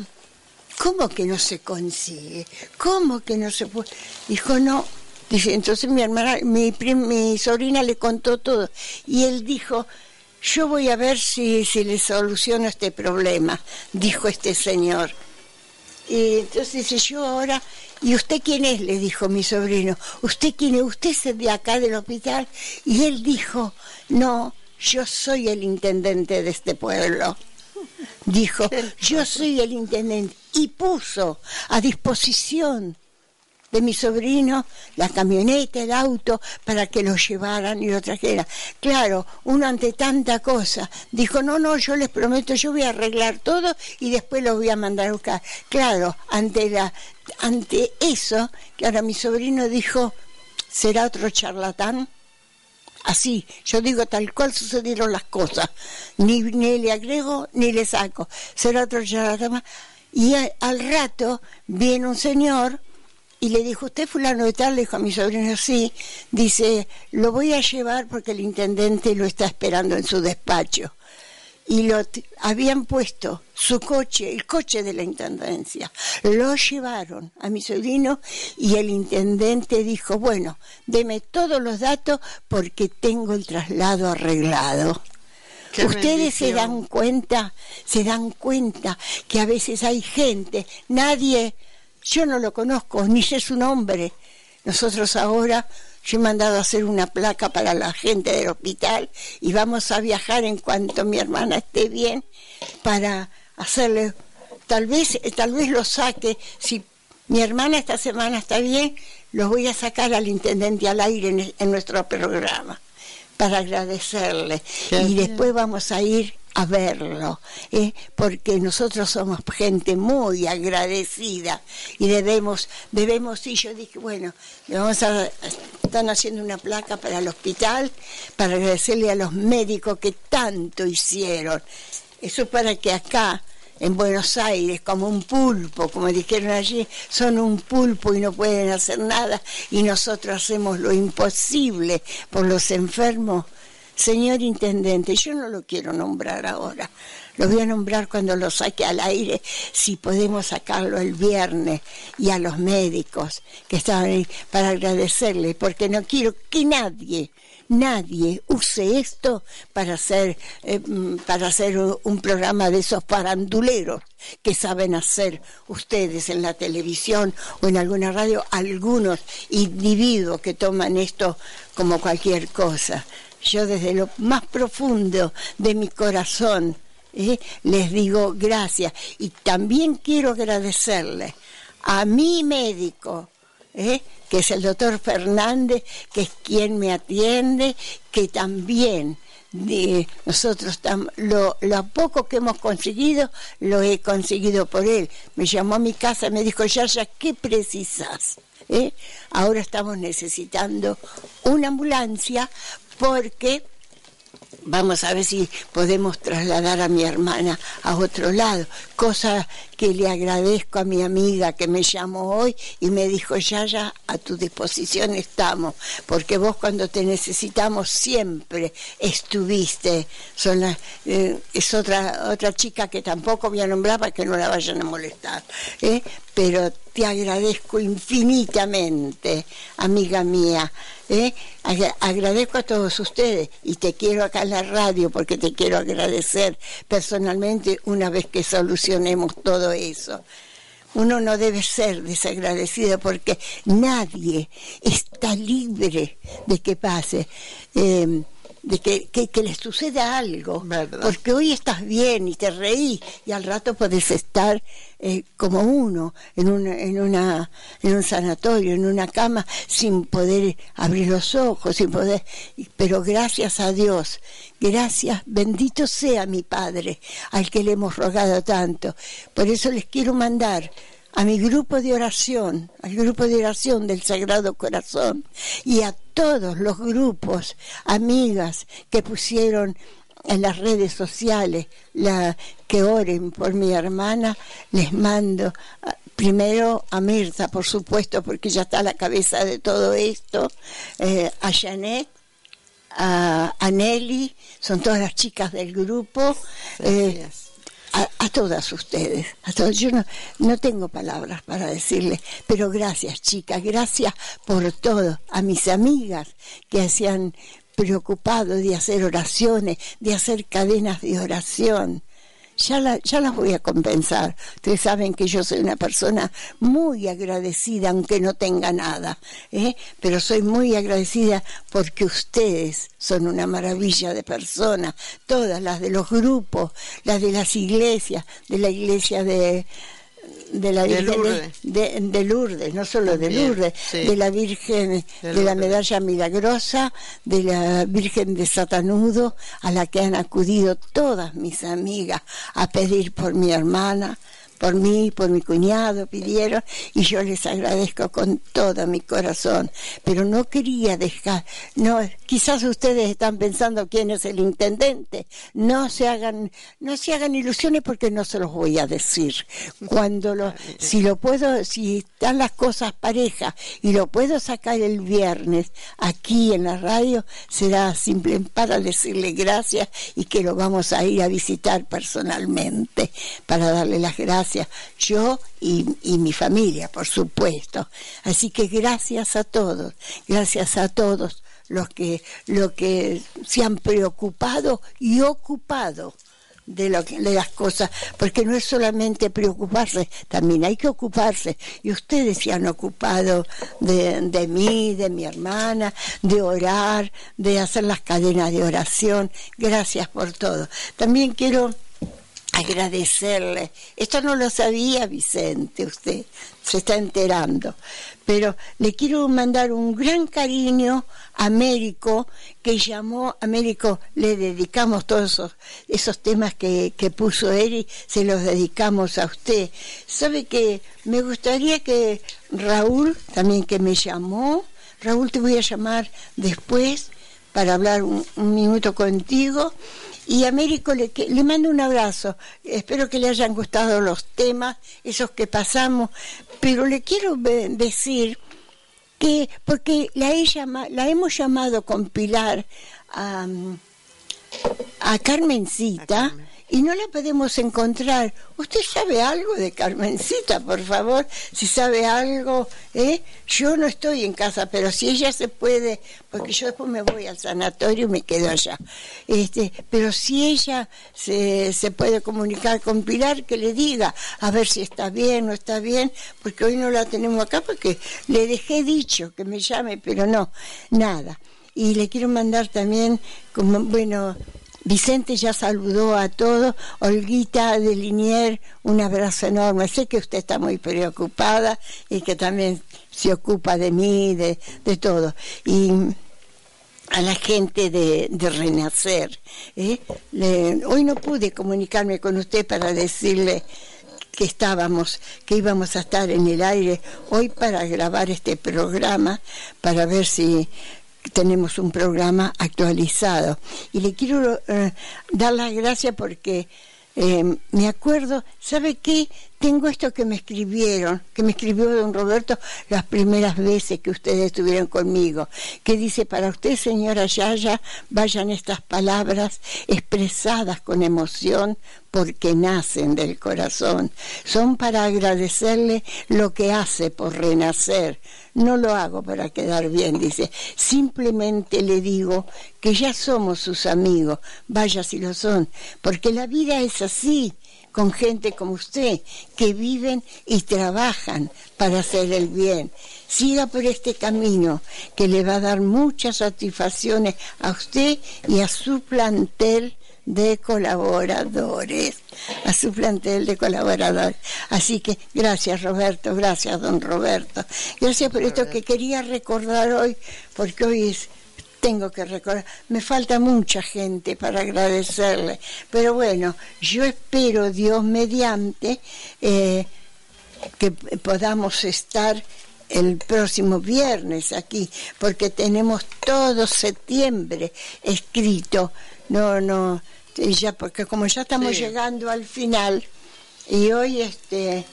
¿cómo que no se consigue? ¿Cómo que no se puede? Dijo, no. Dice, entonces mi hermana, mi, mi sobrina le contó todo y él dijo, yo voy a ver si, si le soluciono este problema, dijo este señor. Y entonces dice, yo ahora ¿Y usted quién es? le dijo mi sobrino. ¿Usted quién es? ¿Usted es de acá del hospital? Y él dijo, no, yo soy el intendente de este pueblo. Dijo, *laughs* yo soy el intendente. Y puso a disposición de mi sobrino la camioneta, el auto, para que lo llevaran y lo trajeran. Claro, uno ante tanta cosa dijo, no, no, yo les prometo, yo voy a arreglar todo y después lo voy a mandar a buscar. Claro, ante, la, ante eso, que ahora mi sobrino dijo, ¿será otro charlatán? Así, yo digo tal cual sucedieron las cosas, ni, ni le agrego ni le saco, será otro charlatán. Y al rato viene un señor y le dijo, ¿usted fulano de tal? Le dijo a mi sobrino, sí. Dice, lo voy a llevar porque el intendente lo está esperando en su despacho. Y lo habían puesto su coche, el coche de la intendencia. Lo llevaron a mi sobrino y el intendente dijo, bueno, deme todos los datos porque tengo el traslado arreglado. Ustedes se dan cuenta, se dan cuenta que a veces hay gente, nadie yo no lo conozco, ni sé su nombre. Nosotros ahora, yo he mandado a hacer una placa para la gente del hospital y vamos a viajar en cuanto mi hermana esté bien para hacerle, tal vez, tal vez lo saque, si mi hermana esta semana está bien, lo voy a sacar al intendente al aire en, nuestro programa para agradecerle. y después vamos a ir a verlo, ¿eh? porque nosotros somos gente muy agradecida y debemos, debemos, y yo dije, bueno, vamos a, están haciendo una placa para el hospital, para agradecerle a los médicos que tanto hicieron. Eso para que acá, en Buenos Aires, como un pulpo, como dijeron allí, son un pulpo y no pueden hacer nada, y nosotros hacemos lo imposible por los enfermos Señor Intendente, yo no lo quiero nombrar ahora, lo voy a nombrar cuando lo saque al aire, si podemos sacarlo el viernes, y a los médicos que estaban ahí para agradecerle, porque no quiero que nadie, nadie use esto para hacer, eh, mm, para hacer un programa de esos paranduleros que saben hacer ustedes en la televisión o en alguna radio, algunos individuos que toman esto como cualquier cosa yo desde lo más profundo de mi corazón ¿eh? les digo gracias y también quiero agradecerle a mi médico, ¿eh? que es el doctor Fernández, que es quien me atiende, que también de nosotros lo, lo, poco que hemos conseguido lo he conseguido por él. Me llamó a mi casa y me dijo, ya ¿qué precisas? ¿eh? Ahora estamos necesitando una ambulancia porque vamos a ver si podemos trasladar a mi hermana a otro lado, cosa que le agradezco a mi amiga que me llamó hoy y me dijo, ya, ya, a tu disposición estamos, porque vos cuando te necesitamos siempre estuviste. Son eh, es otra, otra chica que tampoco voy a nombrar para que no la vayan a molestar, ¿eh? pero te agradezco infinitamente, amiga mía. ¿eh? Agradezco a todos ustedes y te quiero acá en la radio porque te quiero agradecer personalmente una vez que solucionemos todo eso. Uno no debe ser desagradecido porque nadie está libre de que pase. Eh, de que, que, les suceda algo. Porque hoy estás bien y te reís y al rato puedes estar eh, como uno en, una, en, una, en un sanatorio, en una cama, sin poder abrir los ojos, sin poder... Pero gracias a Dios, gracias, bendito sea mi Padre, al que le hemos rogado tanto. Por eso les quiero mandar a mi grupo de oración, al grupo de oración del Sagrado Corazón y a todos los grupos, amigas que pusieron en las redes sociales la, que oren por mi hermana, les mando ah, primero a Mirta, por supuesto, porque ya está a la cabeza de todo esto, eh, a Janet, a, Nelly, son todas las chicas del grupo. Eh, a, todas ustedes, a todos. Yo no, no tengo palabras para decirles, pero gracias chicas, gracias por todo, a mis amigas que se han preocupado de hacer oraciones, de hacer cadenas de oración ya, ya las voy a compensar. Ustedes saben que yo soy una persona muy agradecida, aunque no tenga nada, ¿eh? pero soy muy agradecida porque ustedes son una maravilla de personas, todas las de los grupos, las de las iglesias, de la iglesia de de la Virgen de Lourdes, no solo de Lourdes, de la Virgen de, la Medalla Milagrosa, de la Virgen de Satanudo, a la que han acudido todas mis amigas a pedir por mi hermana, por mí, por mi cuñado, pidieron y yo les agradezco con todo mi corazón. Pero no quería dejar, no, quizás ustedes están pensando quién es el intendente. No se hagan, no se hagan ilusiones porque no se los voy a decir. Cuando lo, si lo puedo, si están las cosas parejas y lo puedo sacar el viernes aquí en la radio, será simple para decirle gracias y que lo vamos a ir a visitar personalmente para darle las gracias yo y, mi familia, por supuesto. Así que gracias a todos, gracias a todos los que, los que se han preocupado y ocupado de, lo de las cosas, porque no es solamente preocuparse, también hay que ocuparse. Y ustedes se han ocupado de, de mí, de mi hermana, de orar, de hacer las cadenas de oración. Gracias por todo. También quiero agradecerle. Esto no lo sabía Vicente, usted se está enterando. Pero le quiero mandar un gran cariño a Américo, que llamó, Américo, le dedicamos todos esos, esos temas que, que puso él se los dedicamos a usted. Sabe que me gustaría que Raúl, también que me llamó, Raúl te voy a llamar después para hablar un minuto contigo y Américo le, le mando un abrazo. Espero que le hayan gustado los temas, esos que pasamos. Pero le quiero decir que, porque la, la hemos llamado compilar a, a Carmencita y no la podemos encontrar. ¿Usted sabe algo de Carmencita, por favor? Si sabe algo, ¿eh? Yo no estoy en casa, pero si ella se puede, porque yo después me voy al sanatorio y me quedo allá. Este, pero si ella se, puede comunicar con Pilar, que le diga, a ver si está bien o está bien, porque hoy no la tenemos acá, porque le dejé dicho que me llame, pero no, nada. Y le quiero mandar también, como, bueno, Vicente ya saludó a todos. Olguita de Linier, un abrazo enorme. Sé que usted está muy preocupada y que también se ocupa de mí, de, de todo. Y a la gente de, Renacer. ¿eh? hoy no pude comunicarme con usted para decirle que estábamos, que íbamos a estar en el aire hoy para grabar este programa, para ver si tenemos un programa actualizado. Y le quiero eh, dar las gracias porque eh, me acuerdo, ¿sabe qué? Tengo esto que me escribieron, que me escribió don Roberto las primeras veces que ustedes estuvieron conmigo, que dice, para usted, señora Yaya, vayan estas palabras expresadas con emoción porque nacen del corazón. Son para agradecerle lo que hace por renacer. No lo hago para quedar bien, dice. Simplemente le digo que ya somos sus amigos, vaya si lo son, porque la vida es así con gente como usted, que viven y trabajan para hacer el bien. Siga por este camino que le va a dar muchas satisfacciones a usted y a su plantel de colaboradores, a su plantel de colaboradores. Así que gracias Roberto, gracias don Roberto. Gracias por esto que quería recordar hoy, porque hoy es tengo que recordar, me falta mucha gente para agradecerle, pero bueno, yo espero Dios mediante eh, que podamos estar el próximo viernes aquí, porque tenemos todo septiembre escrito, no, no, ya porque como ya estamos llegando al final y hoy este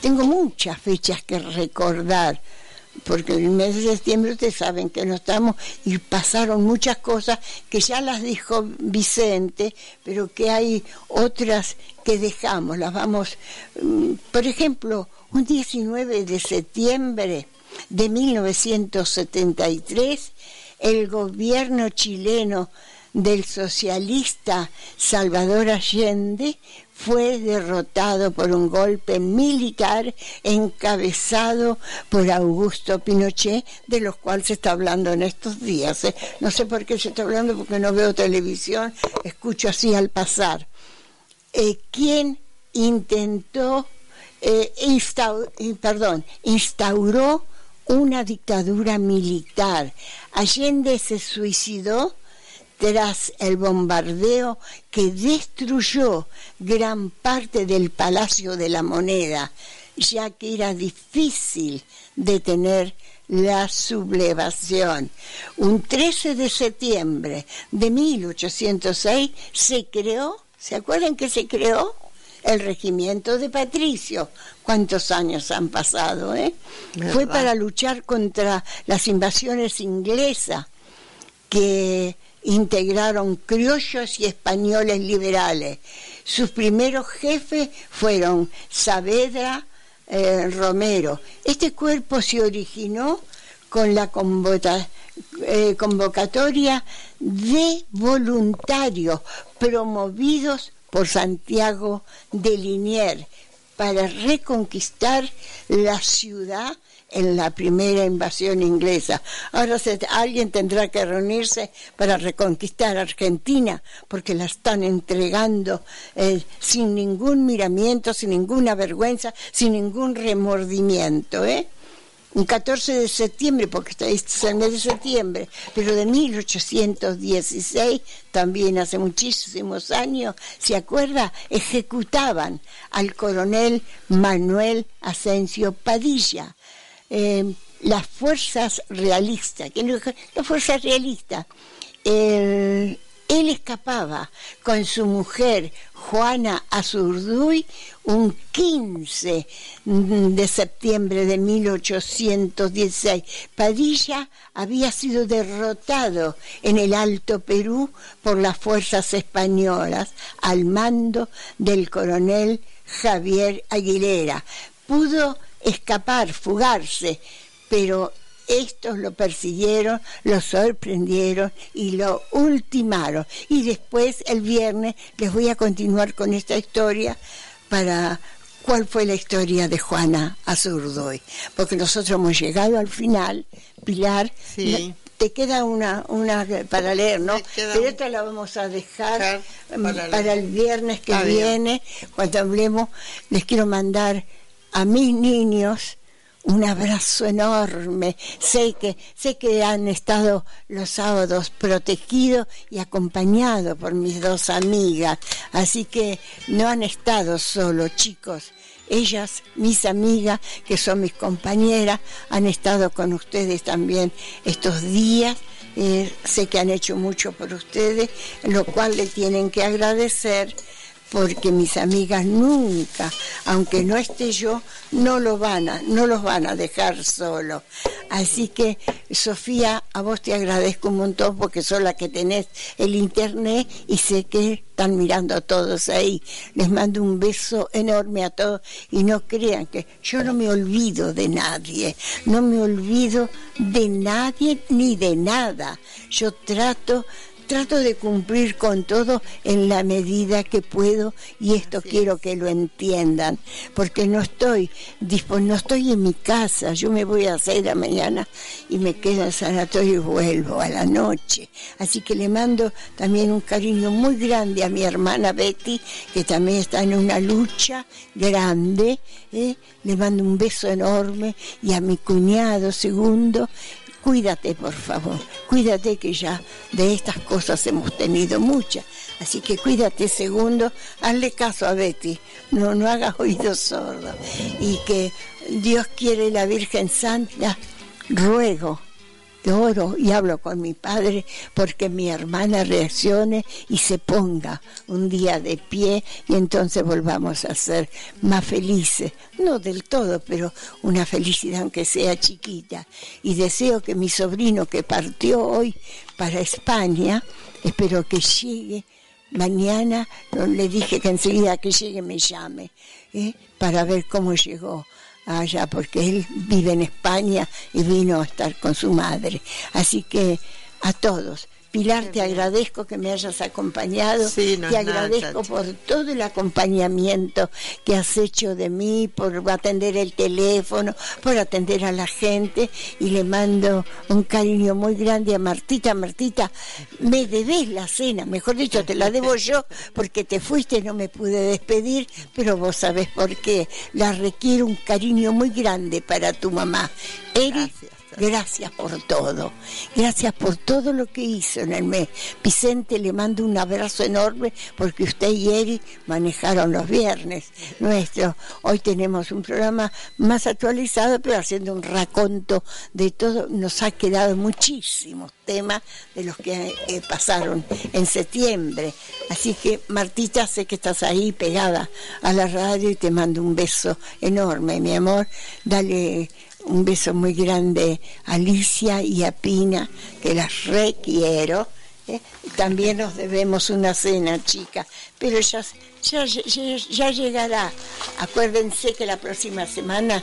tengo muchas fechas que recordar porque el mes de septiembre ustedes saben que no estamos y pasaron muchas cosas que ya las dijo Vicente, pero que hay otras que dejamos, las vamos, mm, por ejemplo, un 19 de septiembre de 1973, el gobierno chileno del socialista Salvador Allende fue derrotado por un golpe militar encabezado por Augusto Pinochet, de los cuales se está hablando en estos días. ¿eh? No sé por qué se está hablando, porque no veo televisión, escucho así al pasar. Eh, ¿Quién intentó, eh, perdón, instauró una dictadura militar? Allende se suicidó tras el bombardeo que destruyó gran parte del Palacio de la Moneda, ya que era difícil detener la sublevación. Un 13 de septiembre de 1806 se creó, ¿se acuerdan que se creó? El regimiento de Patricio. ¿Cuántos años han pasado? Eh? Fue para luchar contra las invasiones inglesas que integraron criollos y españoles liberales. Sus primeros jefes fueron Saavedra eh, Romero. Este cuerpo se originó con la eh, convocatoria de voluntarios promovidos por Santiago de Liniers para reconquistar la ciudad en la primera invasión inglesa. Ahora alguien tendrá que reunirse para reconquistar Argentina, porque la están entregando eh, sin ningún miramiento, sin ninguna vergüenza, sin ningún remordimiento. ¿eh? un 14 de septiembre, porque este es el mes de septiembre, pero de 1816, también hace muchísimos años, ¿se acuerda? Ejecutaban al coronel Manuel Asensio Padilla eh, las fuerzas realistas, las fuerzas realistas, él escapaba con su mujer Juana Azurduy un 15 de septiembre de 1816. Padilla había sido derrotado en el Alto Perú por las fuerzas españolas al mando del coronel Javier Aguilera. Pudo escapar, fugarse, pero estos lo persiguieron, lo sorprendieron y lo ultimaron. Y después, el viernes, les voy a continuar con esta historia para cuál fue la historia de Juana Azurdoy. Porque nosotros hemos llegado al final, Pilar. Te queda una, una para leer, ¿no? Pero esta la vamos a dejar para, el viernes que viene, cuando hablemos. Les quiero mandar a mis niños un abrazo enorme. Sé que, sé que han estado los sábados protegidos y acompañados por mis dos amigas. Así que no han estado solos, chicos. ellas, mis amigas, que son mis compañeras, han estado con ustedes también estos días. Eh, sé que han hecho mucho por ustedes, lo cual le tienen que agradecer porque mis amigas nunca, aunque no esté yo, no lo van a, no los van a dejar solos. Así que, Sofía, a vos te agradezco un montón porque sos la que tenés el internet y sé que están mirando a todos ahí. Les mando un beso enorme a todos y no crean que yo no me olvido de nadie, no me olvido de nadie ni de nada. Yo trato trato de cumplir con todo en la medida que puedo y esto quiero que lo entiendan, porque no estoy no estoy en mi casa, yo me voy a hacer la mañana y me quedo en sanatorio y vuelvo a la noche. Así que le mando también un cariño muy grande a mi hermana Betty, que también está en una lucha grande. ¿eh? Le mando un beso enorme y a mi cuñado segundo cuídate por favor, cuídate que ya de estas cosas hemos tenido muchas. Así que cuídate segundo, hazle caso a Betty, no, no hagas oídos sordos. Y que Dios quiere la Virgen Santa, ruego oro y hablo con mi padre porque mi hermana reaccione y se ponga un día de pie y entonces volvamos a ser más felices. No del todo, pero una felicidad aunque sea chiquita. Y deseo que mi sobrino que partió hoy para España, espero que llegue mañana, le dije que enseguida que llegue me llame, ¿eh? para ver cómo llegó allá porque él vive en España y vino a estar con su madre. Así que a todos, Pilar, te agradezco que me hayas acompañado, te agradezco por todo el acompañamiento que has hecho de mí, por atender el teléfono, por atender a la gente. Y le mando un cariño muy grande a Martita. Martita, me debes la cena, mejor dicho, te la debo yo porque te fuiste, no me pude despedir, pero vos sabés por qué. La requiero un cariño muy grande para tu mamá. Eri, Gracias por todo. Gracias por todo lo que hizo en el mes. Vicente le mando un abrazo enorme porque usted y Eri manejaron los viernes nuestro. Hoy tenemos un programa más actualizado, pero haciendo un raconto de todo. Nos ha quedado muchísimos temas de los que eh, pasaron en septiembre. Así que, Martita, sé que estás ahí pegada a la radio y te mando un beso enorme, mi amor. Dale un beso muy grande a Alicia y a Pina, que las requiero. ¿eh? También nos debemos una cena, chica, pero ya, ya, ya, llegará. Acuérdense que la próxima semana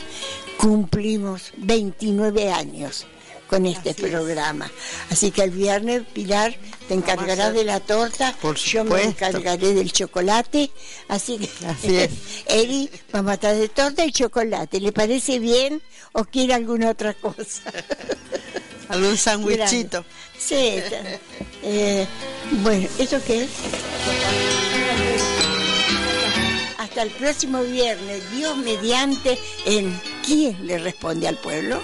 cumplimos 29 años con este programa. Así que el viernes, Pilar, te encargará de la torta, yo me encargaré del chocolate. Así que, Así es. *laughs* Eri, vamos a estar de torta y chocolate. ¿Le parece bien o quiere alguna otra cosa? *laughs* Algún sándwichito. Sí. Eh, bueno, ¿eso qué es? Hasta el próximo viernes, Dios mediante, en ¿Quién le responde al pueblo?